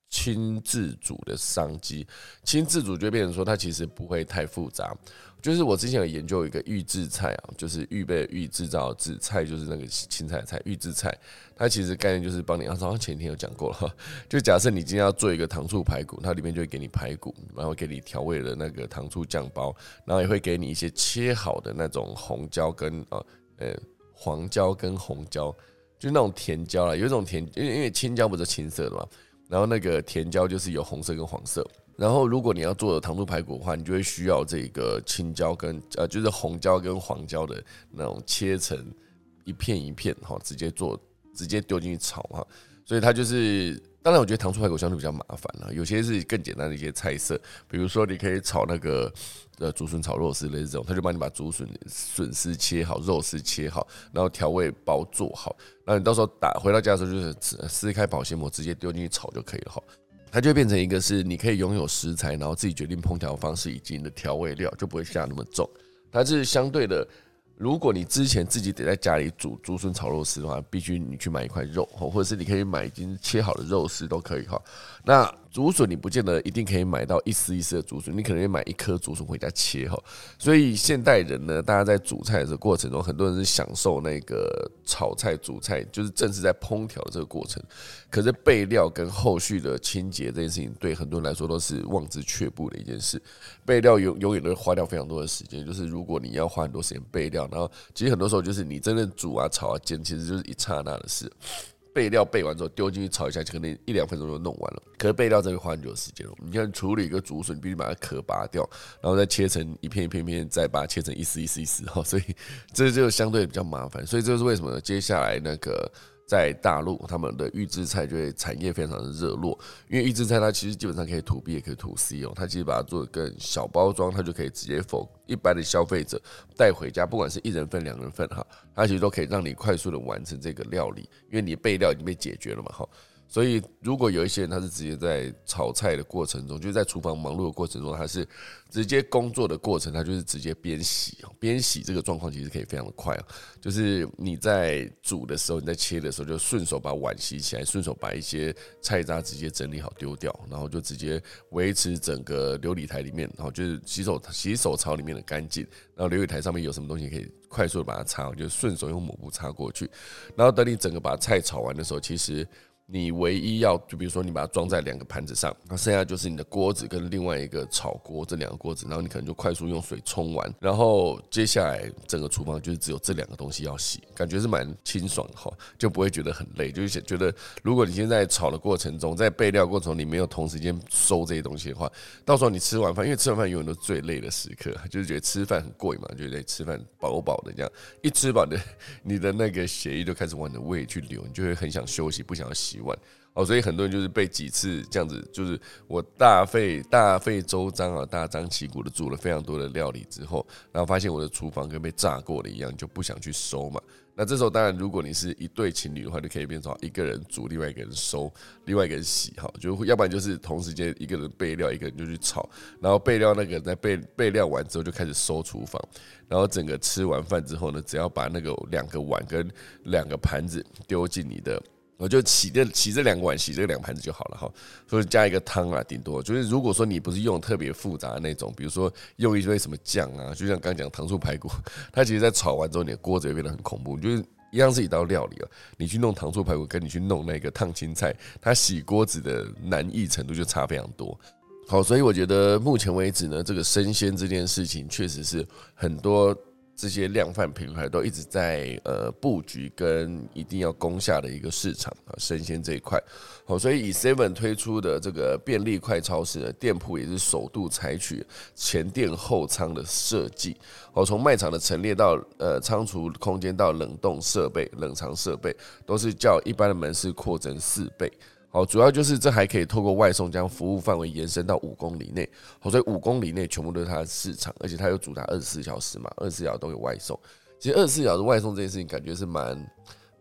A: 亲自煮的商机。亲自煮就变成说，它其实不会太复杂。就是我之前有研究一个预制菜啊，就是预备预制造制菜，就是那个青菜菜预制菜。它其实概念就是帮你，好像前天有讲过了。<laughs> 就假设你今天要做一个糖醋排骨，它里面就会给你排骨，然后给你调味的那个糖醋酱包，然后也会给你一些切好的那种红椒跟呃呃黄椒跟红椒，就那种甜椒啦。有一种甜，因为因为青椒不是青色的嘛，然后那个甜椒就是有红色跟黄色。然后，如果你要做糖醋排骨的话，你就会需要这个青椒跟呃，就是红椒跟黄椒的那种切成一片一片哈，直接做，直接丢进去炒哈。所以它就是，当然我觉得糖醋排骨相对比较麻烦了，有些是更简单的一些菜色，比如说你可以炒那个呃竹笋炒肉丝类似这种，他就帮你把竹笋笋丝切好，肉丝切好，然后调味包做好，那你到时候打回到家的时候就是撕开保鲜膜，直接丢进去炒就可以了哈。它就变成一个是你可以拥有食材，然后自己决定烹调方式以及你的调味料，就不会下那么重。它是相对的，如果你之前自己得在家里煮竹笋炒肉丝的话，必须你去买一块肉，或者是你可以买已经切好的肉丝都可以哈。那竹笋你不见得一定可以买到一丝一丝的竹笋，你可能要买一颗竹笋回家切哈。所以现代人呢，大家在煮菜的过程中，很多人是享受那个炒菜、煮菜，就是正是在烹调这个过程。可是备料跟后续的清洁这件事情，对很多人来说都是望之却步的一件事。备料永永远都会花掉非常多的时间，就是如果你要花很多时间备料，然后其实很多时候就是你真的煮啊、炒啊、煎，其实就是一刹那的事。备料备完之后丢进去炒一下，可能一两分钟就弄完了。可是备料真的花很久时间。你看处理一个竹笋，必须把它壳拔掉，然后再切成一片一片片，再把它切成一丝一丝一丝哈。所以这就相对比较麻烦。所以这就是为什么呢接下来那个。在大陆，他们的预制菜就会产业非常的热络，因为预制菜它其实基本上可以 to B 也可以 to C 哦，它其实把它做的更小包装，它就可以直接否一般的消费者带回家，不管是一人份、两人份哈，它其实都可以让你快速的完成这个料理，因为你备料已经被解决了嘛哈，所以，如果有一些人他是直接在炒菜的过程中，就是在厨房忙碌的过程中，他是直接工作的过程，他就是直接边洗边洗这个状况其实可以非常的快。就是你在煮的时候，你在切的时候，就顺手把碗洗起来，顺手把一些菜渣直接整理好丢掉，然后就直接维持整个琉璃台里面，然后就是洗手洗手槽里面的干净。然后琉璃台上面有什么东西可以快速的把它擦，就顺手用抹布擦过去。然后等你整个把菜炒完的时候，其实。你唯一要就比如说你把它装在两个盘子上，那剩下就是你的锅子跟另外一个炒锅这两个锅子，然后你可能就快速用水冲完，然后接下来整个厨房就是只有这两个东西要洗，感觉是蛮清爽哈，就不会觉得很累，就是觉得如果你现在炒的过程中，在备料过程中你没有同时间收这些东西的话，到时候你吃完饭，因为吃完饭永远都最累的时刻，就是觉得吃饭很贵嘛，就得吃饭饱饱的这样，一吃饱的你的那个血液就开始往你的胃去流，你就会很想休息，不想要洗。几万哦，所以很多人就是被几次这样子，就是我大费大费周章啊，大张旗鼓的煮了非常多的料理之后，然后发现我的厨房跟被炸过了一样，就不想去收嘛。那这时候当然，如果你是一对情侣的话，就可以变成一个人煮，另外一个人收，另外一个人洗哈，就要不然就是同时间一个人备料，一个人就去炒，然后备料那个人在备备料完之后就开始收厨房，然后整个吃完饭之后呢，只要把那个两个碗跟两个盘子丢进你的。我就洗这洗这两碗，洗这两盘子就好了哈。所以加一个汤啊，顶多就是如果说你不是用特别复杂的那种，比如说用一堆什么酱啊，就像刚讲糖醋排骨，<laughs> 它其实在炒完之后，你的锅子会变得很恐怖。就是一样是一道料理啊，你去弄糖醋排骨，跟你去弄那个烫青菜，它洗锅子的难易程度就差非常多。好，所以我觉得目前为止呢，这个生鲜这件事情确实是很多。这些量贩品牌都一直在呃布局跟一定要攻下的一个市场啊，生鲜这一块。好，所以以 Seven 推出的这个便利快超市的店铺也是首度采取前店后仓的设计。好，从卖场的陈列到呃仓储空间到冷冻设备、冷藏设备，都是较一般的门市扩增四倍。哦，主要就是这还可以透过外送将服务范围延伸到五公里内。好，所以五公里内全部都是它的市场，而且它有主打二十四小时嘛，二十四小时都有外送。其实二十四小时外送这件事情，感觉是蛮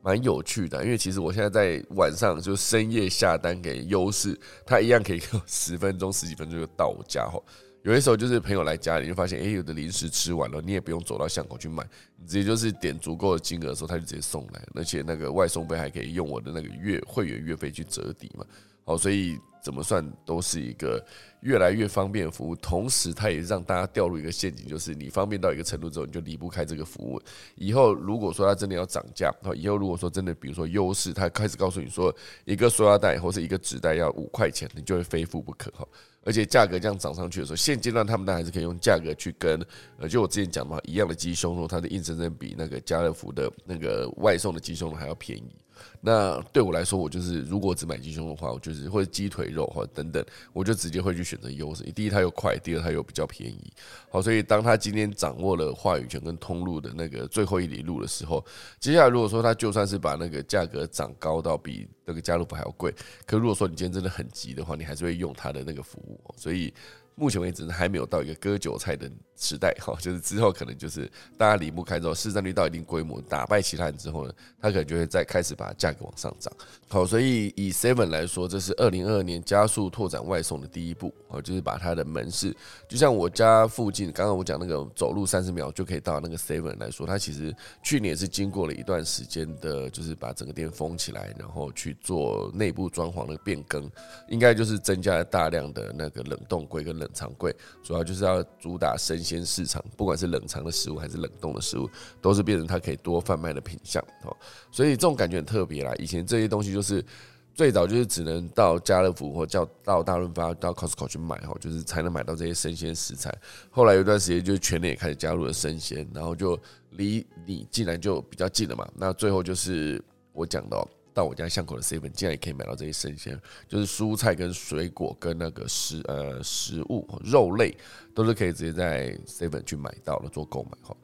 A: 蛮有趣的，因为其实我现在在晚上就深夜下单给优势，它一样可以十分钟、十几分钟就到我家。哈。有的时候就是朋友来家里，就发现哎，有的零食吃完了，你也不用走到巷口去买，你直接就是点足够的金额的时候，他就直接送来，而且那个外送费还可以用我的那个月会员月费去折抵嘛。好，所以怎么算都是一个越来越方便的服务，同时它也让大家掉入一个陷阱，就是你方便到一个程度之后，你就离不开这个服务。以后如果说它真的要涨价，以后如果说真的，比如说优势，它开始告诉你说一个塑料袋或者一个纸袋要五块钱，你就会非付不可哈。而且价格这样涨上去的时候，现阶段他们呢还是可以用价格去跟，呃，就我之前讲嘛，一样的鸡胸肉，它的硬生生比那个家乐福的那个外送的鸡胸肉还要便宜。那对我来说，我就是如果只买鸡胸的话，我就是或者鸡腿肉或者等等，我就直接会去选择优势。第一，它又快；第二，它又比较便宜。好，所以当他今天掌握了话语权跟通路的那个最后一里路的时候，接下来如果说他就算是把那个价格涨高到比那个家乐福还要贵，可如果说你今天真的很急的话，你还是会用他的那个服务。所以。目前为止还没有到一个割韭菜的时代哈，<laughs> 就是之后可能就是大家离不开之后，市占率到一定规模，打败其他人之后呢，他可能就会再开始把价格往上涨。好，所以以 Seven 来说，这是二零二二年加速拓展外送的第一步，哦，就是把它的门市，就像我家附近，刚刚我讲那个走路三十秒就可以到那个 Seven 来说，它其实去年是经过了一段时间的，就是把整个店封起来，然后去做内部装潢的变更，应该就是增加了大量的那个冷冻柜跟冷。冷藏柜主要就是要主打生鲜市场，不管是冷藏的食物还是冷冻的食物，都是变成它可以多贩卖的品相哦。所以这种感觉很特别啦。以前这些东西就是最早就是只能到家乐福或叫到大润发、到 Costco 去买哈，就是才能买到这些生鲜食材。后来有一段时间就是全年也开始加入了生鲜，然后就离你竟然就比较近了嘛。那最后就是我讲的。到我家巷口的 seven，竟然也可以买到这些生鲜，就是蔬菜跟水果跟那个食呃食物肉类，都是可以直接在 seven 去买到的做购买哈。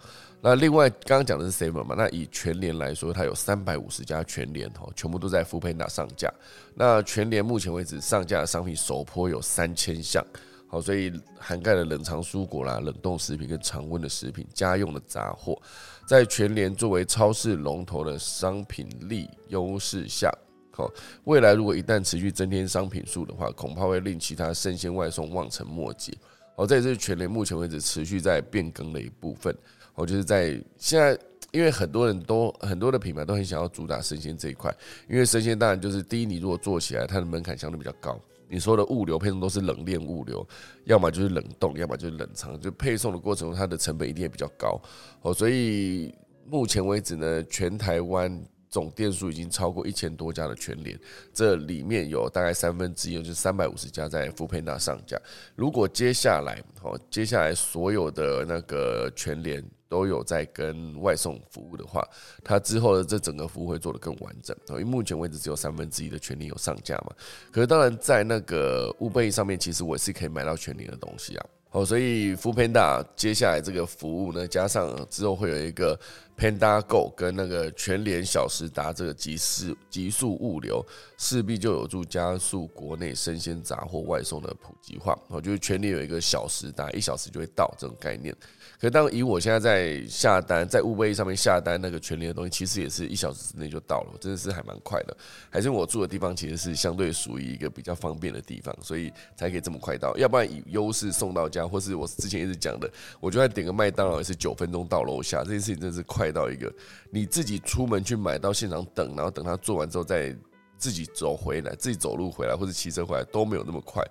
A: 那另外刚刚讲的是 seven 嘛，那以全联来说，它有三百五十家全联哈，全部都在 f 佩 o 上架。那全联目前为止上架的商品首波有三千项。好，所以涵盖了冷藏蔬果啦、冷冻食品跟常温的食品、家用的杂货，在全联作为超市龙头的商品力优势下，好，未来如果一旦持续增添商品数的话，恐怕会令其他生鲜外送望尘莫及。好，这也是全联目前为止持续在变更的一部分。好，就是在现在，因为很多人都很多的品牌都很想要主打生鲜这一块，因为生鲜当然就是第一，你如果做起来，它的门槛相对比较高。你说的物流配送都是冷链物流，要么就是冷冻，要么就是冷藏，就配送的过程中，它的成本一定也比较高。哦，所以目前为止呢，全台湾。总店数已经超过一千多家的全联，这里面有大概三分之一，就是三百五十家在富佩纳上架。如果接下来，哦，接下来所有的那个全联都有在跟外送服务的话，它之后的这整个服务会做得更完整。因为目前为止只有三分之一的权利有上架嘛，可是当然在那个物贝上面，其实我是可以买到全联的东西啊。好，所以 f o o Panda 接下来这个服务呢，加上之后会有一个 Panda Go 跟那个全联小时达这个极速极速物流，势必就有助加速国内生鲜杂货外送的普及化。哦，就是全联有一个小时达，一小时就会到这种概念。可当以我现在在下单，在物贝上面下单那个全联的东西，其实也是一小时之内就到了，真的是还蛮快的。还是我住的地方其实是相对属于一个比较方便的地方，所以才可以这么快到。要不然以优势送到家，或是我之前一直讲的，我就算点个麦当劳也是九分钟到楼下，这件事情真是快到一个你自己出门去买到现场等，然后等他做完之后再自己走回来，自己走路回来或者骑车回来都没有那么快。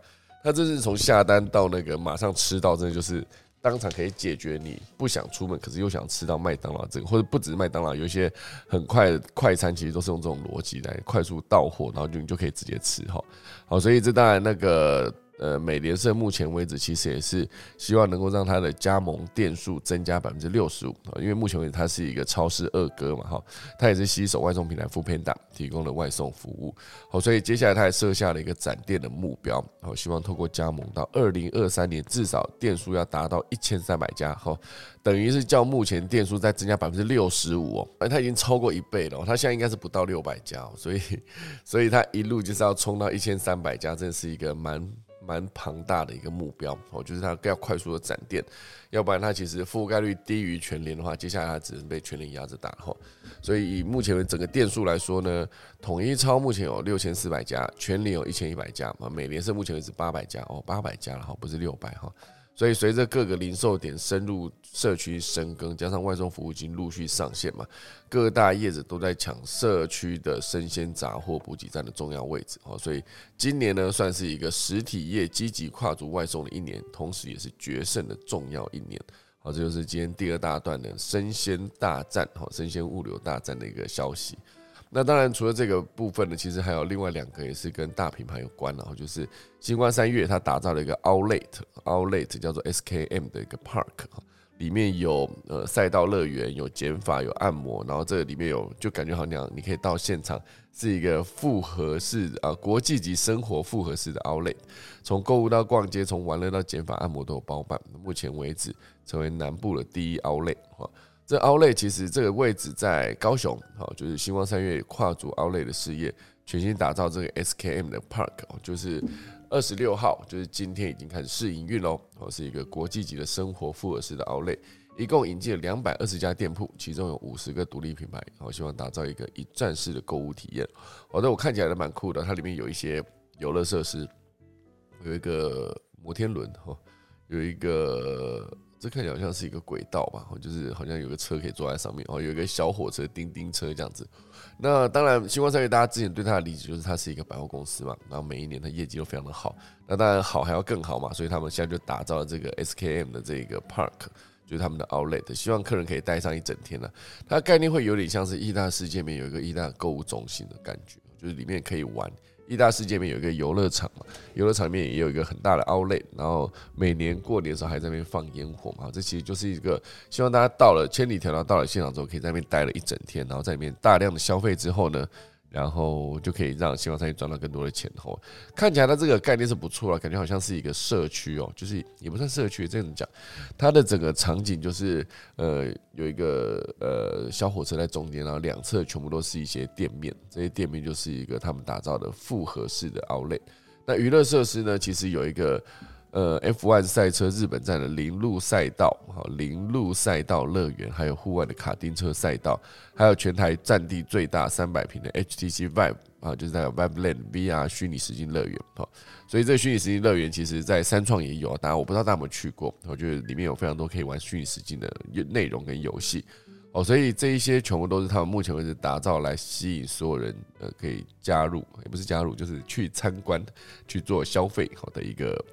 A: 他这是从下单到那个马上吃到，真的就是。当场可以解决你不想出门，可是又想吃到麦当劳这个，或者不止麦当劳，有一些很快快餐，其实都是用这种逻辑来快速到货，然后就你就可以直接吃哈。好，所以这当然那个。呃，美联社目前为止其实也是希望能够让它的加盟店数增加百分之六十五啊，因为目前为止它是一个超市二哥嘛，哈，它也是携手外送平台 f o o p a n d a 提供的外送服务，好，所以接下来它还设下了一个展店的目标，好，希望透过加盟到二零二三年至少店数要达到一千三百家，哈，等于是较目前店数再增加百分之六十五哦，而它已经超过一倍了，它现在应该是不到六百家，所以，所以它一路就是要冲到一千三百家，真是一个蛮。蛮庞大的一个目标哦，就是它要快速的展店，要不然它其实覆盖率低于全联的话，接下来它只能被全联压着打哈。所以以目前的整个店数来说呢，统一超目前有六千四百家，全联有一千一百家啊，美联是目前为止八百家哦，八百家了哈，不是六百哈。所以随着各个零售点深入社区深耕，加上外送服务已经陆续上线嘛，各大业者都在抢社区的生鲜杂货补给站的重要位置哦。所以今年呢，算是一个实体业积极跨足外送的一年，同时也是决胜的重要一年。好，这就是今天第二大段的生鲜大战，好，生鲜物流大战的一个消息。那当然，除了这个部分呢，其实还有另外两个也是跟大品牌有关然后就是星光三月它打造了一个 Outlet，Outlet 叫做 SKM 的一个 Park，里面有呃赛道乐园，有减法，有按摩，然后这里面有就感觉好像你可以到现场，是一个复合式啊国际级生活复合式的 Outlet，从购物到逛街，从玩乐到减法按摩都有包办，目前为止成为南部的第一 Outlet 哈。这奥莱其实这个位置在高雄，好，就是星光三月跨足奥莱的事业，全新打造这个 SKM 的 Park，就是二十六号，就是今天已经开始试营运喽，哦，是一个国际级的生活复合式的奥莱，一共引进了两百二十家店铺，其中有五十个独立品牌，好，希望打造一个一站式的购物体验。好的，我看起来都蛮酷的，它里面有一些游乐设施，有一个摩天轮，哈，有一个。这看起来好像是一个轨道吧，就是好像有个车可以坐在上面，哦，有一个小火车、叮叮车这样子。那当然，星光三月大家之前对它的理解就是它是一个百货公司嘛，然后每一年它业绩都非常的好。那当然好还要更好嘛，所以他们现在就打造了这个 SKM 的这个 Park，就是他们的 Outlet，希望客人可以待上一整天呢。它概念会有点像是意大世界面有一个意大购物中心的感觉，就是里面可以玩。一大世界里面有一个游乐场嘛，游乐场里面也有一个很大的 Outlet，然后每年过年的时候还在那边放烟火嘛，这其实就是一个希望大家到了千里迢迢到了现场之后，可以在那边待了一整天，然后在里面大量的消费之后呢。然后就可以让希望餐赚到更多的钱。后看起来它这个概念是不错了，感觉好像是一个社区哦，就是也不算社区，这样讲，它的整个场景就是呃有一个呃小火车在中间，然后两侧全部都是一些店面，这些店面就是一个他们打造的复合式的 Outlet。那娱乐设施呢，其实有一个。呃，F1 赛车日本站的零路赛道，好，零路赛道乐园，还有户外的卡丁车赛道，还有全台占地最大三百平的 HTC Vive 啊，就是那个 Webland VR 虚拟实境乐园哈。所以这个虚拟实境乐园其实在三创也有，当然我不知道大家有没有去过，我觉得里面有非常多可以玩虚拟实境的内容跟游戏哦。所以这一些全部都是他们目前为止打造来吸引所有人呃可以加入，也不是加入，就是去参观去做消费好的一个。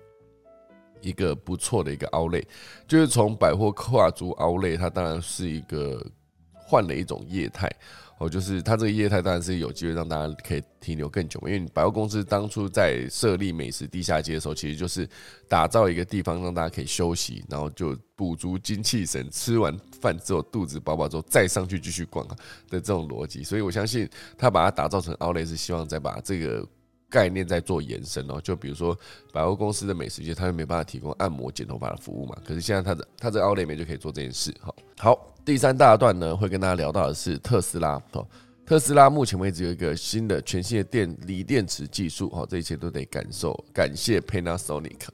A: 一个不错的一个凹类就是从百货跨足凹类它当然是一个换了一种业态哦，就是它这个业态当然是有机会让大家可以停留更久。因为百货公司当初在设立美食地下街的时候，其实就是打造一个地方让大家可以休息，然后就补足精气神，吃完饭之后肚子饱饱之后再上去继续逛的这种逻辑。所以我相信他把它打造成 Outlet 是希望再把这个。概念在做延伸哦，就比如说百货公司的美食街，它又没办法提供按摩、剪头发的服务嘛。可是现在它的它这奥莱美就可以做这件事。好，好，第三大段呢，会跟大家聊到的是特斯拉。哦，特斯拉目前为止有一个新的全新的电锂电池技术。哦，这一切都得感受感谢 Panasonic。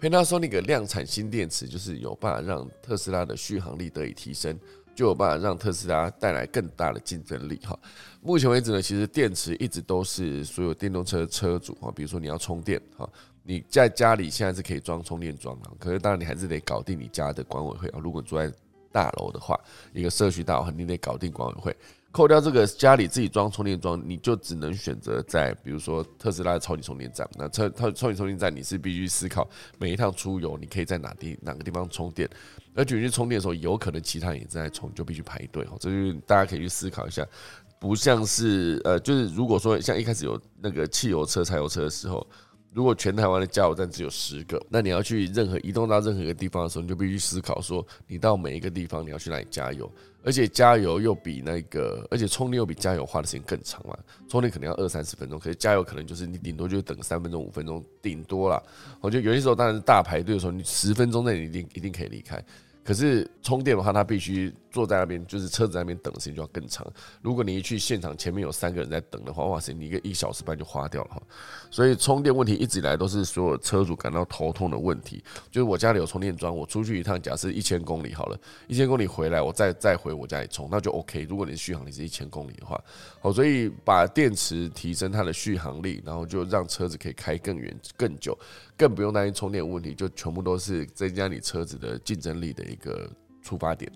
A: Panasonic 量产新电池，就是有办法让特斯拉的续航力得以提升。就有办法让特斯拉带来更大的竞争力哈。目前为止呢，其实电池一直都是所有电动车车主哈，比如说你要充电哈，你在家里现在是可以装充电桩的，可是当然你还是得搞定你家的管委会啊。如果住在大楼的话，一个社区大楼肯定得搞定管委会。扣掉这个家里自己装充电桩，你就只能选择在比如说特斯拉超级充电站。那超超超级充电站，你是必须思考每一趟出游，你可以在哪地哪个地方充电。而且去充电的时候，有可能其他人也在充，就必须排队。哈，这就是大家可以去思考一下。不像是呃，就是如果说像一开始有那个汽油车、柴油车的时候。如果全台湾的加油站只有十个，那你要去任何移动到任何一个地方的时候，你就必须思考说，你到每一个地方你要去哪里加油，而且加油又比那个，而且充电又比加油花的时间更长嘛。充电可能要二三十分钟，可是加油可能就是你顶多就等三分钟、五分钟，顶多了。我觉得有些时候当然是大排队的时候，你十分钟内你一定一定可以离开。可是充电的话，它必须坐在那边，就是车子那边等的时间就要更长。如果你一去现场，前面有三个人在等的话，哇塞，你一个一小时半就花掉了哈。所以充电问题一直以来都是所有车主感到头痛的问题。就是我家里有充电桩，我出去一趟，假设一千公里好了，一千公里回来，我再再回我家里充，那就 OK。如果你的续航力是一千公里的话，好，所以把电池提升它的续航力，然后就让车子可以开更远、更久。更不用担心充电问题，就全部都是增加你车子的竞争力的一个出发点。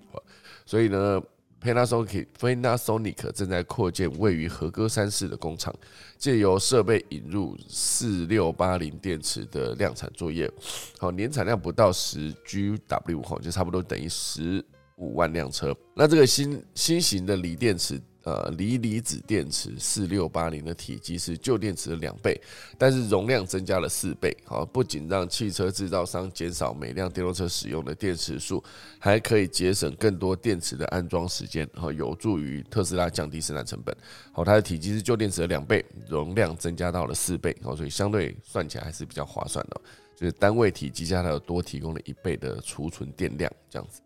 A: 所以呢，Panasonic Panasonic 正在扩建位于和歌山市的工厂，借由设备引入四六八零电池的量产作业。好，年产量不到十 GW 哈，就差不多等于十五万辆车。那这个新新型的锂电池。呃，锂离子电池四六八零的体积是旧电池的两倍，但是容量增加了四倍。好，不仅让汽车制造商减少每辆电动车使用的电池数，还可以节省更多电池的安装时间，好，有助于特斯拉降低生产成本。好，它的体积是旧电池的两倍，容量增加到了四倍，好，所以相对算起来还是比较划算的，就是单位体积加它有多提供了一倍的储存电量，这样子。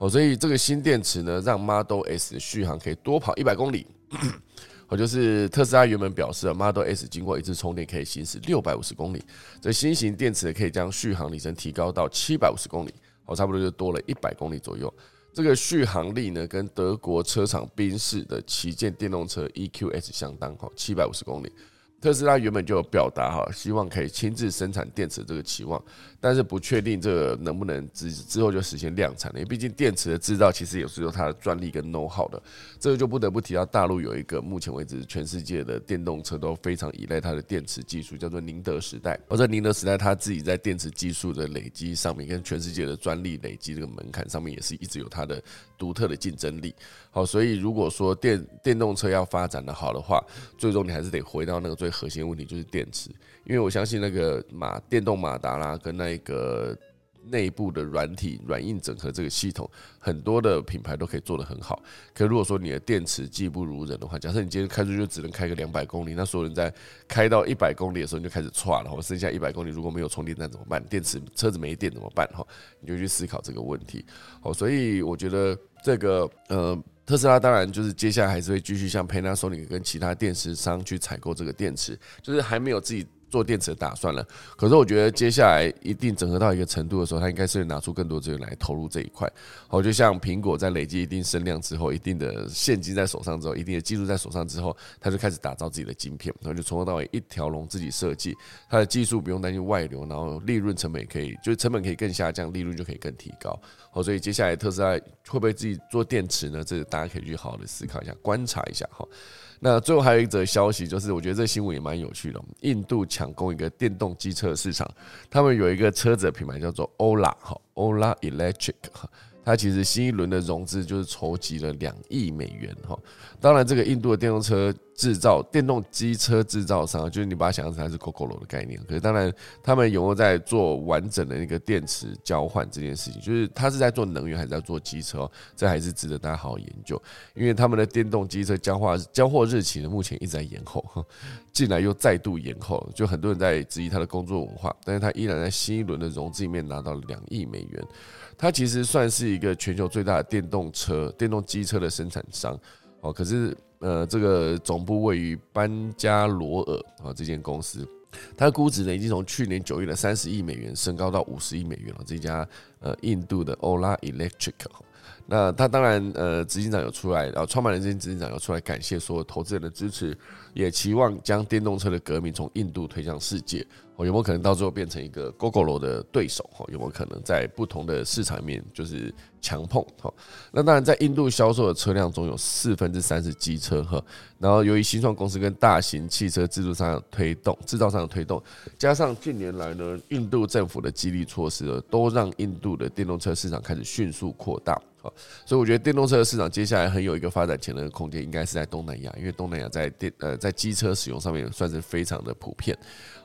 A: 哦，所以这个新电池呢，让 Model S 的续航可以多跑一百公里。哦，就是特斯拉原本表示，Model S 经过一次充电可以行驶六百五十公里，这新型电池可以将续航里程提高到七百五十公里，哦，差不多就多了一百公里左右。这个续航力呢，跟德国车厂宾士的旗舰电动车 EQS 相当，哈，七百五十公里。特斯拉原本就有表达哈，希望可以亲自生产电池这个期望，但是不确定这个能不能之之后就实现量产了。因为毕竟电池的制造其实也是有它的专利跟 know how 的，这个就不得不提到大陆有一个目前为止全世界的电动车都非常依赖它的电池技术，叫做宁德时代。而在宁德时代，它自己在电池技术的累积上面，跟全世界的专利累积这个门槛上面，也是一直有它的独特的竞争力。好，所以如果说电电动车要发展的好的话，最终你还是得回到那个最核心的问题，就是电池。因为我相信那个马电动马达啦，跟那个。内部的软体软硬整合这个系统，很多的品牌都可以做得很好。可如果说你的电池技不如人的话，假设你今天开出去就只能开个两百公里，那所有人在开到一百公里的时候你就开始错了，后剩下一百公里如果没有充电站怎么办？电池车子没电怎么办？哈，你就去思考这个问题。哦，所以我觉得这个呃，特斯拉当然就是接下来还是会继续向 Panasonic 跟其他电池商去采购这个电池，就是还没有自己。做电池的打算了。可是我觉得接下来一定整合到一个程度的时候，它应该是拿出更多资源来投入这一块。好，就像苹果在累积一定声量之后，一定的现金在手上之后，一定的技术在手上之后，它就开始打造自己的晶片，然后就从头到尾一条龙自己设计，它的技术不用担心外流，然后利润成本也可以，就是成本可以更下降，利润就可以更提高。好，所以接下来特斯拉会不会自己做电池呢？这大家可以去好好的思考一下，观察一下哈。那最后还有一则消息，就是我觉得这新闻也蛮有趣的。印度抢攻一个电动机车市场，他们有一个车子的品牌叫做 Ola 哈，Ola Electric 哈。它其实新一轮的融资就是筹集了两亿美元哈，当然这个印度的电动车制造、电动机车制造商，就是你把它想象成它是 Coco 的概念，可是当然他们有没有在做完整的那个电池交换这件事情，就是他是在做能源还是在做机车，这还是值得大家好好研究，因为他们的电动机车交换交货日期呢，目前一直在延后，进来又再度延后，就很多人在质疑他的工作文化，但是他依然在新一轮的融资里面拿到了两亿美元。它其实算是一个全球最大的电动车、电动机车的生产商哦。可是，呃，这个总部位于班加罗尔啊，这间公司，它的估值呢已经从去年九月的三十亿美元升高到五十亿美元了。这家呃印度的 Ola Electric，那他当然呃执行长有出来，然后创办人兼执行长有出来感谢所有投资人的支持，也期望将电动车的革命从印度推向世界。有没有可能到最后变成一个 GoGo 的对手？哈，有没有可能在不同的市场里面就是强碰？哈，那当然，在印度销售的车辆中有四分之三是机车，哈。然后由于新创公司跟大型汽车制造商推动，制造商的推动，加上近年来呢，印度政府的激励措施，都让印度的电动车市场开始迅速扩大。好，所以我觉得电动车的市场接下来很有一个发展潜能的空间，应该是在东南亚，因为东南亚在电呃在机车使用上面算是非常的普遍。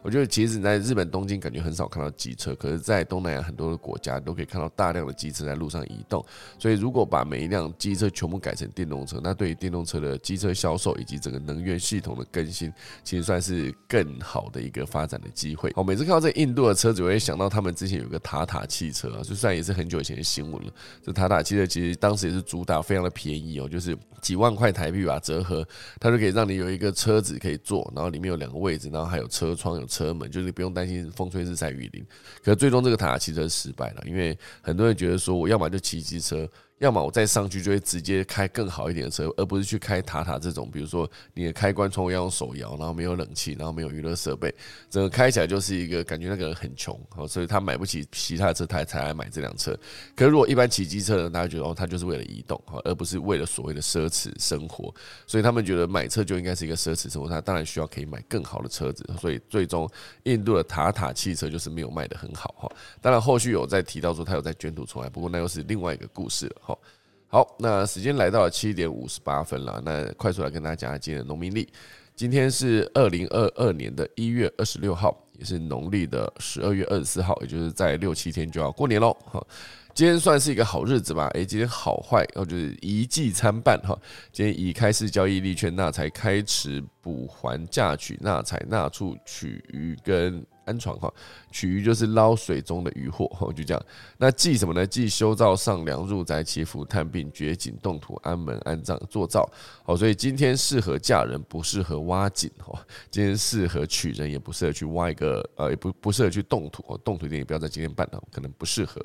A: 我觉得其实你在日本东京感觉很少看到机车，可是，在东南亚很多的国家都可以看到大量的机车在路上移动。所以，如果把每一辆机车全部改成电动车，那对于电动车的机车销售以及整个能源系统的更新，其实算是更好的一个发展的机会。我每次看到这印度的车子，我会想到他们之前有个塔塔汽车啊，就算也是很久以前的新闻了。这塔塔汽车其实当时也是主打非常的便宜哦，就是几万块台币吧，折合它就可以让你有一个车子可以坐，然后里面有两个位置，然后还有车窗有。车门就是不用担心风吹日晒雨淋，可最终这个塔塔汽车失败了，因为很多人觉得说我要么就骑机车。要么我再上去就会直接开更好一点的车，而不是去开塔塔这种，比如说你的开关窗户要用手摇，然后没有冷气，然后没有娱乐设备，整个开起来就是一个感觉那个人很穷，所以他买不起其他的车，他才来买这辆车。可是如果一般骑机车的，大家觉得哦，他就是为了移动，而不是为了所谓的奢侈生活，所以他们觉得买车就应该是一个奢侈生活，他当然需要可以买更好的车子，所以最终印度的塔塔汽车就是没有卖的很好哈。当然后续有在提到说他有在卷土重来，不过那又是另外一个故事了。好，好，那时间来到了七点五十八分了。那快速来跟大家讲下今天的农民历。今天是二零二二年的一月二十六号，也是农历的十二月二十四号，也就是在六七天就要过年喽。哈，今天算是一个好日子吧？诶，今天好坏，哦就是一季参半哈。今天已开市交易利券纳财开始补还嫁娶纳财纳处取鱼跟。安床哈，取鱼就是捞水中的鱼获哈，就这样。那祭什么呢？祭修造上梁入宅祈福探病掘井动土安门安葬做灶。好，所以今天适合嫁人，不适合挖井哈。今天适合娶人，也不适合去挖一个呃，也不不适合去动土哦。动土一点也不要在今天办了，可能不适合。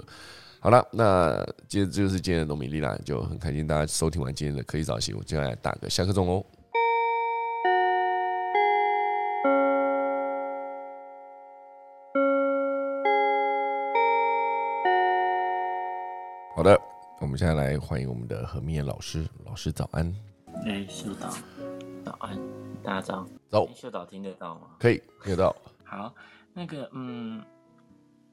A: 好了，那今天就是今天的农民力啦，就很开心大家收听完今天的科技早起，我接下来打个下课钟哦。好的，我们现在来欢迎我们的何明老师。老师早安。
B: 哎，秀导，早安，大家早。
A: 走。
B: 秀导听得到吗？
A: 可以听得到。<laughs>
B: 好，那个，嗯，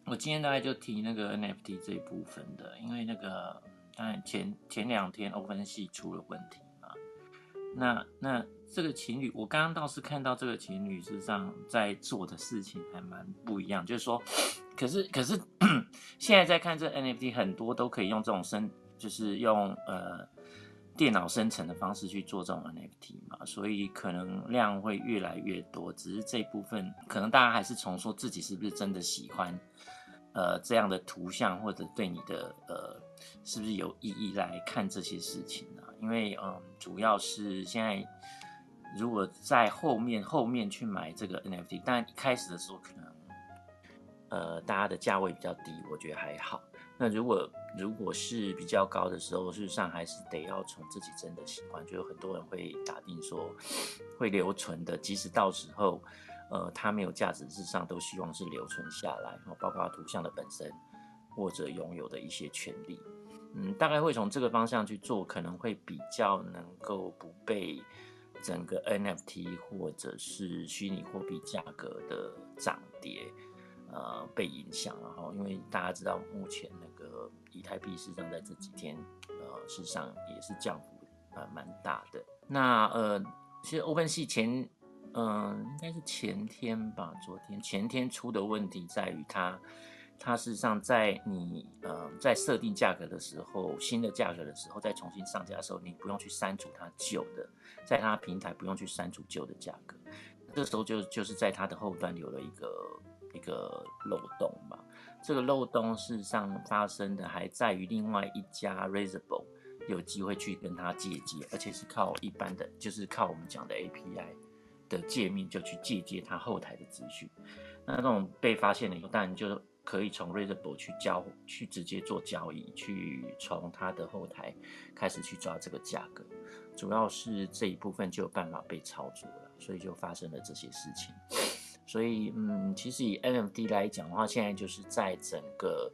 B: 我今天大概就提那个 NFT 这一部分的，因为那个，当然前前两天 Open 系出了问题嘛。那那这个情侣，我刚刚倒是看到这个情侣实上在做的事情还蛮不一样，就是说。可是，可是现在在看这 NFT，很多都可以用这种生，就是用呃电脑生成的方式去做这种 NFT 嘛，所以可能量会越来越多。只是这部分，可能大家还是从说自己是不是真的喜欢呃这样的图像，或者对你的呃是不是有意义来看这些事情呢？因为嗯，主要是现在如果在后面后面去买这个 NFT，但一开始的时候可能呃大家的价位比较低，我觉得还好。那如果如果是比较高的时候，事实上还是得要从自己真的喜欢，就有很多人会打定说会留存的，即使到时候呃它没有价值，事实上都希望是留存下来，包括图像的本身或者拥有的一些权利。嗯，大概会从这个方向去做，可能会比较能够不被整个 NFT 或者是虚拟货币价格的涨跌。呃，被影响，然后因为大家知道，目前那个以太币市场在这几天，呃，事实上也是降幅呃蛮大的。那呃，其实 OpenSea 前，嗯，应该是前天吧，昨天前天出的问题在于它，它事实上在你呃在设定价格的时候，新的价格的时候，再重新上架的时候，你不用去删除它旧的，在它平台不用去删除旧的价格，这时候就就是在它的后端留了一个。一个漏洞吧，这个漏洞事实上发生的还在于另外一家 Raisable 有机会去跟它借接，而且是靠一般的，就是靠我们讲的 API 的界面就去借接它后台的资讯。那这种被发现了以后，当然就可以从 Raisable 去交，去直接做交易，去从它的后台开始去抓这个价格。主要是这一部分就有办法被操作了，所以就发生了这些事情。所以，嗯，其实以 NFT 来讲的话，现在就是在整个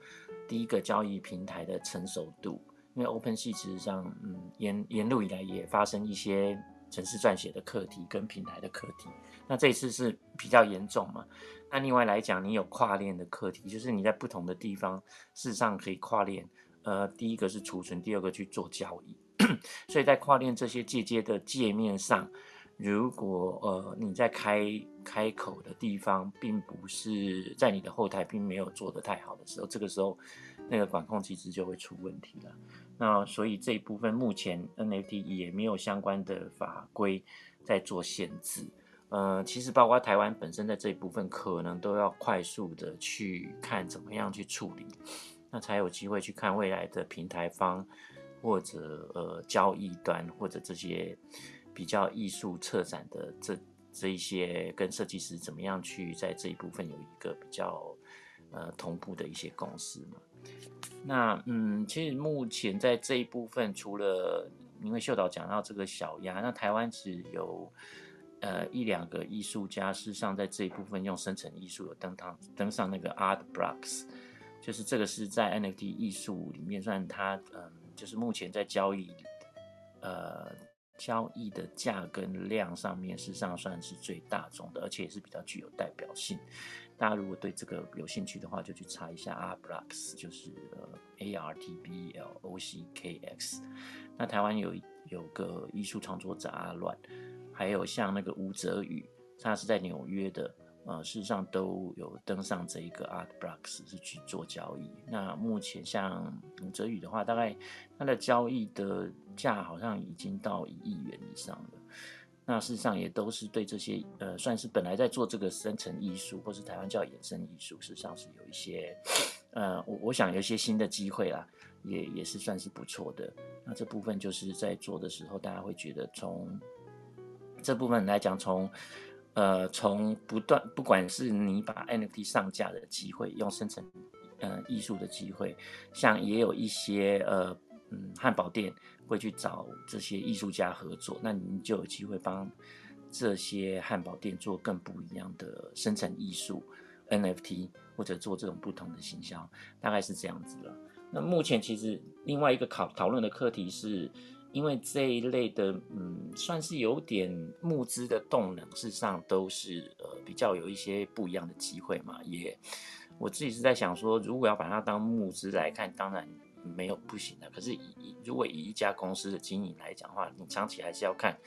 B: 第一个交易平台的成熟度，因为 OpenSea 其实上，嗯，沿沿路以来也发生一些城市撰写的课题跟平台的课题，那这一次是比较严重嘛？那另外来讲，你有跨链的课题，就是你在不同的地方事实上可以跨链，呃，第一个是储存，第二个去做交易，<clears throat> 所以在跨链这些界接的界面上。如果呃你在开开口的地方，并不是在你的后台并没有做得太好的时候，这个时候那个管控机制就会出问题了。那所以这一部分目前 NFT 也没有相关的法规在做限制。呃，其实包括台湾本身在这一部分，可能都要快速的去看怎么样去处理，那才有机会去看未来的平台方或者呃交易端或者这些。比较艺术策展的这这一些跟设计师怎么样去在这一部分有一个比较呃同步的一些公司嘛？那嗯，其实目前在这一部分，除了因为秀导讲到这个小鸭，那台湾只有呃一两个艺术家，事实上在这一部分用生成艺术有登堂登上那个 Art Blocks，就是这个是在 NFT 艺术里面算它嗯，就是目前在交易呃。交易的价跟量上面，事实上算是最大众的，而且也是比较具有代表性。大家如果对这个有兴趣的话，就去查一下 Art Blocks，就是呃 A R T B L O C K X。那台湾有有个艺术创作者阿乱，还有像那个吴泽宇，他是在纽约的。呃，事实上都有登上这一个 Art Blocks 是去做交易。那目前像吴泽宇的话，大概他的交易的价好像已经到一亿元以上了。那事实上也都是对这些呃，算是本来在做这个生成艺术，或是台湾叫衍生艺术，事实上是有一些呃，我我想有一些新的机会啦，也也是算是不错的。那这部分就是在做的时候，大家会觉得从这部分来讲，从呃，从不断，不管是你把 NFT 上架的机会，用生成，呃，艺术的机会，像也有一些呃，嗯，汉堡店会去找这些艺术家合作，那你就有机会帮这些汉堡店做更不一样的生成艺术 NFT，或者做这种不同的形象，大概是这样子了。那目前其实另外一个考讨论的课题是。因为这一类的，嗯，算是有点募资的动能，事实上都是呃比较有一些不一样的机会嘛。也我自己是在想说，如果要把它当募资来看，当然没有不行的。可是以以如果以一家公司的经营来讲的话，你长期还是要看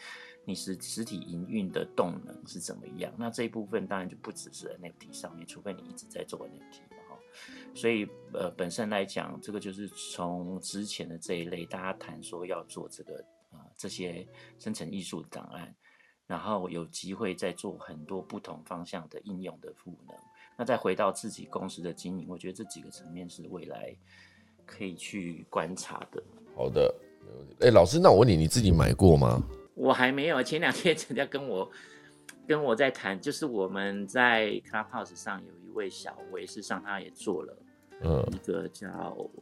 B: 你是实体营运的动能是怎么样。那这一部分当然就不只是 NFT 上面，除非你一直在做 NFT。所以，呃，本身来讲，这个就是从之前的这一类，大家谈说要做这个啊这些生成艺术档案，然后有机会再做很多不同方向的应用的赋能。那再回到自己公司的经营，我觉得这几个层面是未来可以去观察的。
A: 好的，没问题。哎，老师，那我问你，你自己买过吗？
B: 我我还没有，前两天人家跟我 <laughs> 跟我在谈，就是我们在 Clubhouse 上有一位小维，事实上他也做了。嗯，一个叫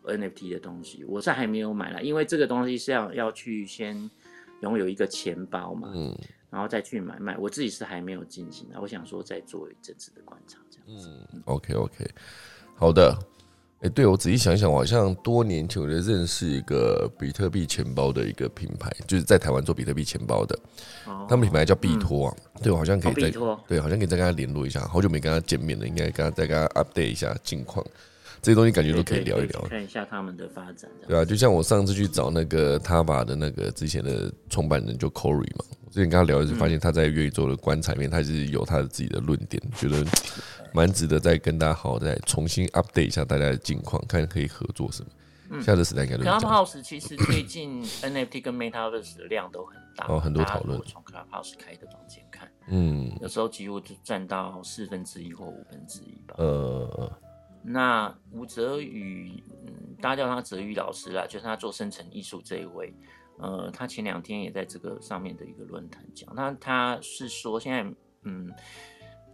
B: NFT 的东西，我是还没有买了，因为这个东西是要要去先拥有一个钱包嘛，嗯，然后再去买卖。我自己是还没有进行的，我想说再做一阵子的观察，这样子。
A: 嗯，OK OK，好的。哎，对我仔细想想，我好像多年前我就认识一个比特币钱包的一个品牌，就是在台湾做比特币钱包的，他们品牌叫币托啊。对我好像可以再对，好像可以再跟他联络一下，好久没跟他见面了，应该跟他再跟他 update 一下近况。这些东西感觉都可以聊一聊，
B: 看一下他们的发展。
A: 对啊，就像我上次去找那个他把的那个之前的创办人就 Corey 嘛，我之前跟他聊，是发现他在元宇宙的观察面，他是有他的自己的论点，觉得蛮值得再跟大家好好再重新 update 一下大家的近况，看可以合作什么。下次时代应该都
B: Clubhouse 其实最近 NFT 跟 Metaverse 的量都很大，
A: 哦，很多讨论。
B: 从 Clubhouse 开的房间看，嗯，有时候几乎就占到四分之一或五分之一吧。呃。那吴泽宇，嗯，大家叫他泽宇老师啦，就是他做生成艺术这一位，呃，他前两天也在这个上面的一个论坛讲，那他是说现在，嗯，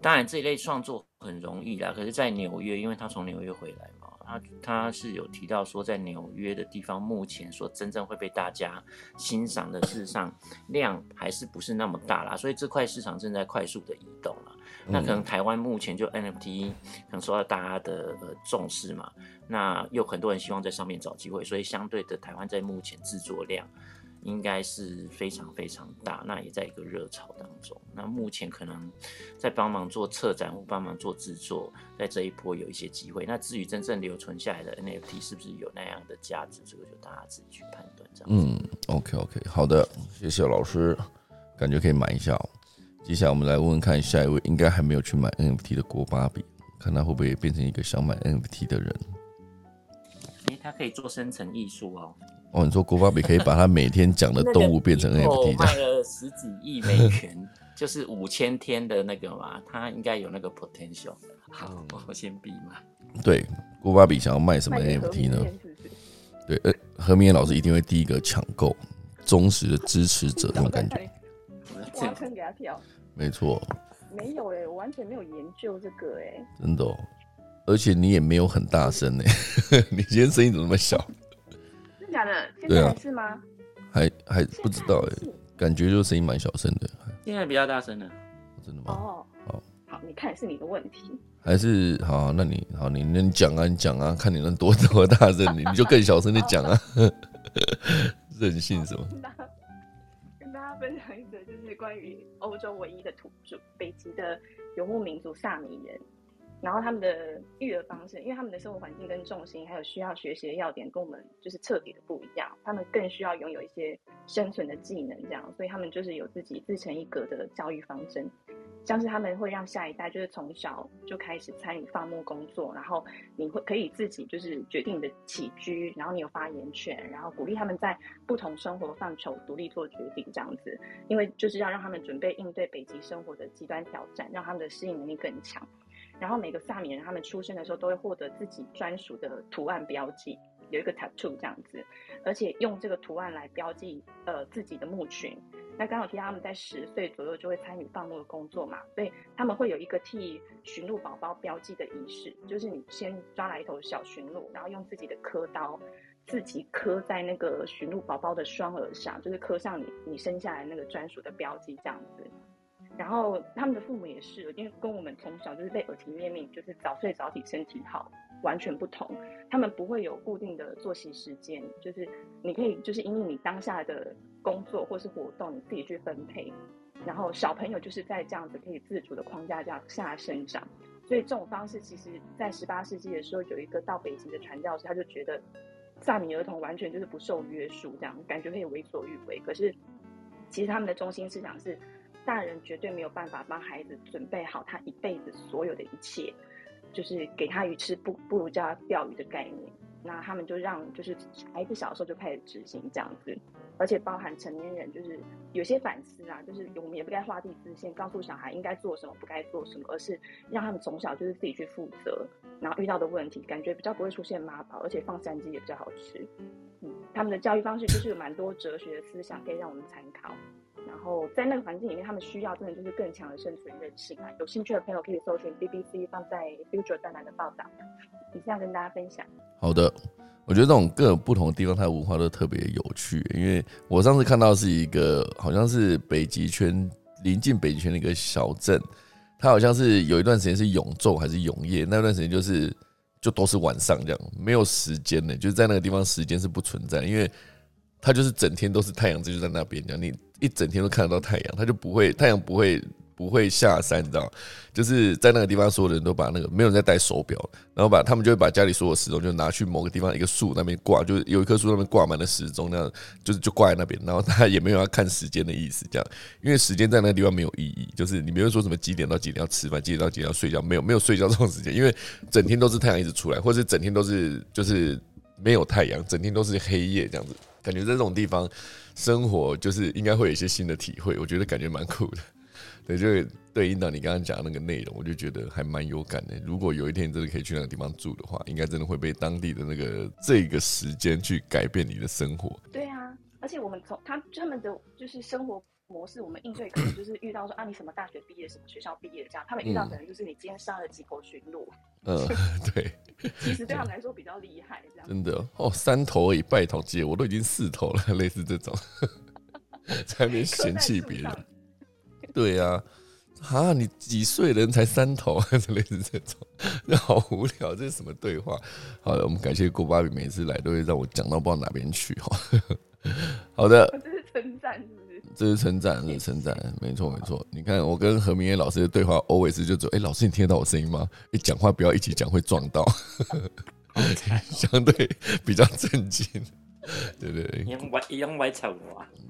B: 当然这一类创作很容易啦，可是，在纽约，因为他从纽约回来嘛。他他是有提到说，在纽约的地方，目前所真正会被大家欣赏的，事实上量还是不是那么大啦，所以这块市场正在快速的移动了。那可能台湾目前就 NFT 可能受到大家的呃重视嘛，那有很多人希望在上面找机会，所以相对的台湾在目前制作量。应该是非常非常大，那也在一个热潮当中。那目前可能在帮忙做策展或帮忙做制作，在这一波有一些机会。那至于真正留存下来的 NFT 是不是有那样的价值，这个就大家自己去判断。这样。嗯
A: ，OK OK，好的，谢谢老师，感觉可以买一下。哦接下来我们来问问看下一位，应该还没有去买 NFT 的郭芭比，看他会不会变成一个想买 NFT 的人。
B: 诶，他可以做生成艺术哦。
A: 哦，你说郭巴比可以把他每天讲的动物变成 NFT，
B: 卖了十几亿美元，就是五千天的那个嘛，他应该有那个 potential。好，我先闭嘛。
A: 对，郭巴比想要卖什么 NFT 呢？对，呃，何明老师一定会第一个抢购，忠实的支持者那种感觉。<laughs>
C: 挖坑给他跳。
A: 没错。
C: 没有哎，我完全没有研究这个哎。
A: 真的，而且你也没有很大声呢，<laughs> 你今天声音怎么那么小？
C: 真假的，现在是吗？
A: 还还不知道哎，感觉就声音蛮小声的。
B: 现在比较大声了，
A: 真的吗？哦，
C: 好，好，你看是你的问题，
A: 还是好？那你好，你能讲啊，你讲啊，看你能多多大声，你你就更小声的讲啊，<laughs> 任性什么？
C: 跟大家分享一则，就是关于欧洲唯一的土著北极的游牧民族萨米人。然后他们的育儿方式，因为他们的生活环境跟重心，还有需要学习的要点，跟我们就是彻底的不一样。他们更需要拥有一些生存的技能，这样，所以他们就是有自己自成一格的教育方针。像是他们会让下一代就是从小就开始参与放牧工作，然后你会可以自己就是决定你的起居，然后你有发言权，然后鼓励他们在不同生活范畴独立做决定，这样子，因为就是要让他们准备应对北极生活的极端挑战，让他们的适应能力更强。然后每个萨米人他们出生的时候都会获得自己专属的图案标记，有一个 tattoo 这样子，而且用这个图案来标记呃自己的牧群。那刚好提到他们在十岁左右就会参与放牧的工作嘛，所以他们会有一个替驯鹿宝宝标记的仪式，就是你先抓来一头小驯鹿，然后用自己的刻刀自己刻在那个驯鹿宝宝的双耳上，就是刻上你你生下来那个专属的标记这样子。然后他们的父母也是，因为跟我们从小就是被耳提面命，就是早睡早起，身体好，完全不同。他们不会有固定的作息时间，就是你可以就是因为你当下的工作或是活动，你自己去分配。然后小朋友就是在这样子可以自主的框架这样下生长。所以这种方式，其实在十八世纪的时候，有一个到北极的传教士，他就觉得萨米儿童完全就是不受约束，这样感觉可以为所欲为。可是其实他们的中心思想是。大人绝对没有办法帮孩子准备好他一辈子所有的一切，就是给他鱼吃不不如教他钓鱼的概念。那他们就让就是孩子小时候就开始执行这样子，而且包含成年人就是有些反思啊，就是我们也不该画地自限，告诉小孩应该做什么不该做什么，而是让他们从小就是自己去负责，然后遇到的问题感觉比较不会出现妈宝，而且放山鸡也比较好吃。嗯。他们的教育方式就是有蛮多哲学的思想可以让我们参考。然后在那个环境里面，他们需要真的就是更强的生存韧性啊！有兴趣的朋友可以搜寻 BBC 放在 Future 专栏的报道。以上跟大家分享。
A: 好的，我觉得这种各不同的地方，它的文化都特别有趣。因为我上次看到是一个好像是北极圈临近北极圈的一个小镇，它好像是有一段时间是永昼还是永夜，那段时间就是就都是晚上这样，没有时间的，就是在那个地方时间是不存在，因为它就是整天都是太阳，就在那边这样你。一整天都看得到太阳，他就不会太阳不会不会下山，你知道就是在那个地方，所有人都把那个没有人在戴手表，然后把他们就会把家里所有时钟就拿去某个地方一个树那边挂，就是有一棵树那边挂满了时钟，那样就是就挂在那边，然后他也没有要看时间的意思，这样，因为时间在那个地方没有意义，就是你没有说什么几点到几点要吃饭，几点到几点要睡觉，没有没有睡觉这种时间，因为整天都是太阳一直出来，或者整天都是就是没有太阳，整天都是黑夜这样子，感觉在这种地方。生活就是应该会有一些新的体会，我觉得感觉蛮酷的。<laughs> 对，就对应到你刚刚讲的那个内容，我就觉得还蛮有感的。如果有一天真的可以去那个地方住的话，应该真的会被当地的那个这个时间去改变你的生活。
C: 对啊，而且我们从他他们的就是生活。模式，我们应对可能就是遇到说啊，你什么大学毕业，什么学校毕业这样。他们遇到可能就是你今天杀了几头驯鹿。
A: 嗯，<laughs> <laughs> 对。
C: 其实对他们来说比较厉害，这样。
A: 真的哦，三头而已，拜托姐，我都已经四头了，<laughs> 类似这种，才没嫌弃别人。对呀，啊，你几岁人才三头，类似这种，那好无聊，这是什么对话？好的，我们感谢郭巴比，每次来都会让我讲到不知道哪边去哈。好的，
C: 这是称赞。
A: 这是称赞，这是称赞，没错没错。你看我跟何明业老师的对话，always 就走。哎，老师，你听得到我声音吗？一讲话不要一起讲，会撞到。<laughs> 相对比较震惊，对对对。
B: 用歪用歪！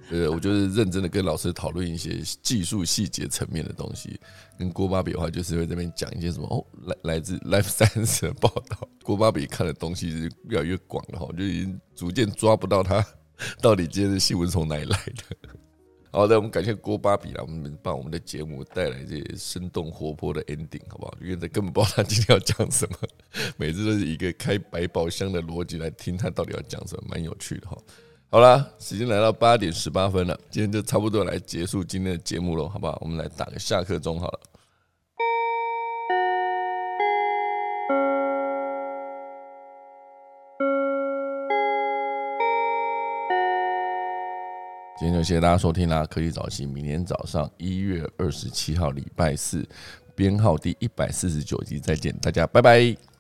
A: 对，我就是认真的跟老师讨论一些技术细节层面的东西。跟郭巴比的话，就是会这边讲一些什么哦，来来自 Life Science 的报道。郭巴比看的东西是越来越广了哈，就已经逐渐抓不到他到底今天的新闻从哪里来的。好的，我们感谢郭芭比啦，我们把我们的节目带来这些生动活泼的 ending，好不好？因为他根本不知道他今天要讲什么，<laughs> 每次都是一个开百宝箱的逻辑来听他到底要讲什么，蛮有趣的哈。好啦，时间来到八点十八分了，今天就差不多来结束今天的节目喽，好不好？我们来打个下课钟好了。今天就谢谢大家收听啦！科技早期，明天早上一月二十七号礼拜四，编号第一百四十九集，再见，大家拜拜。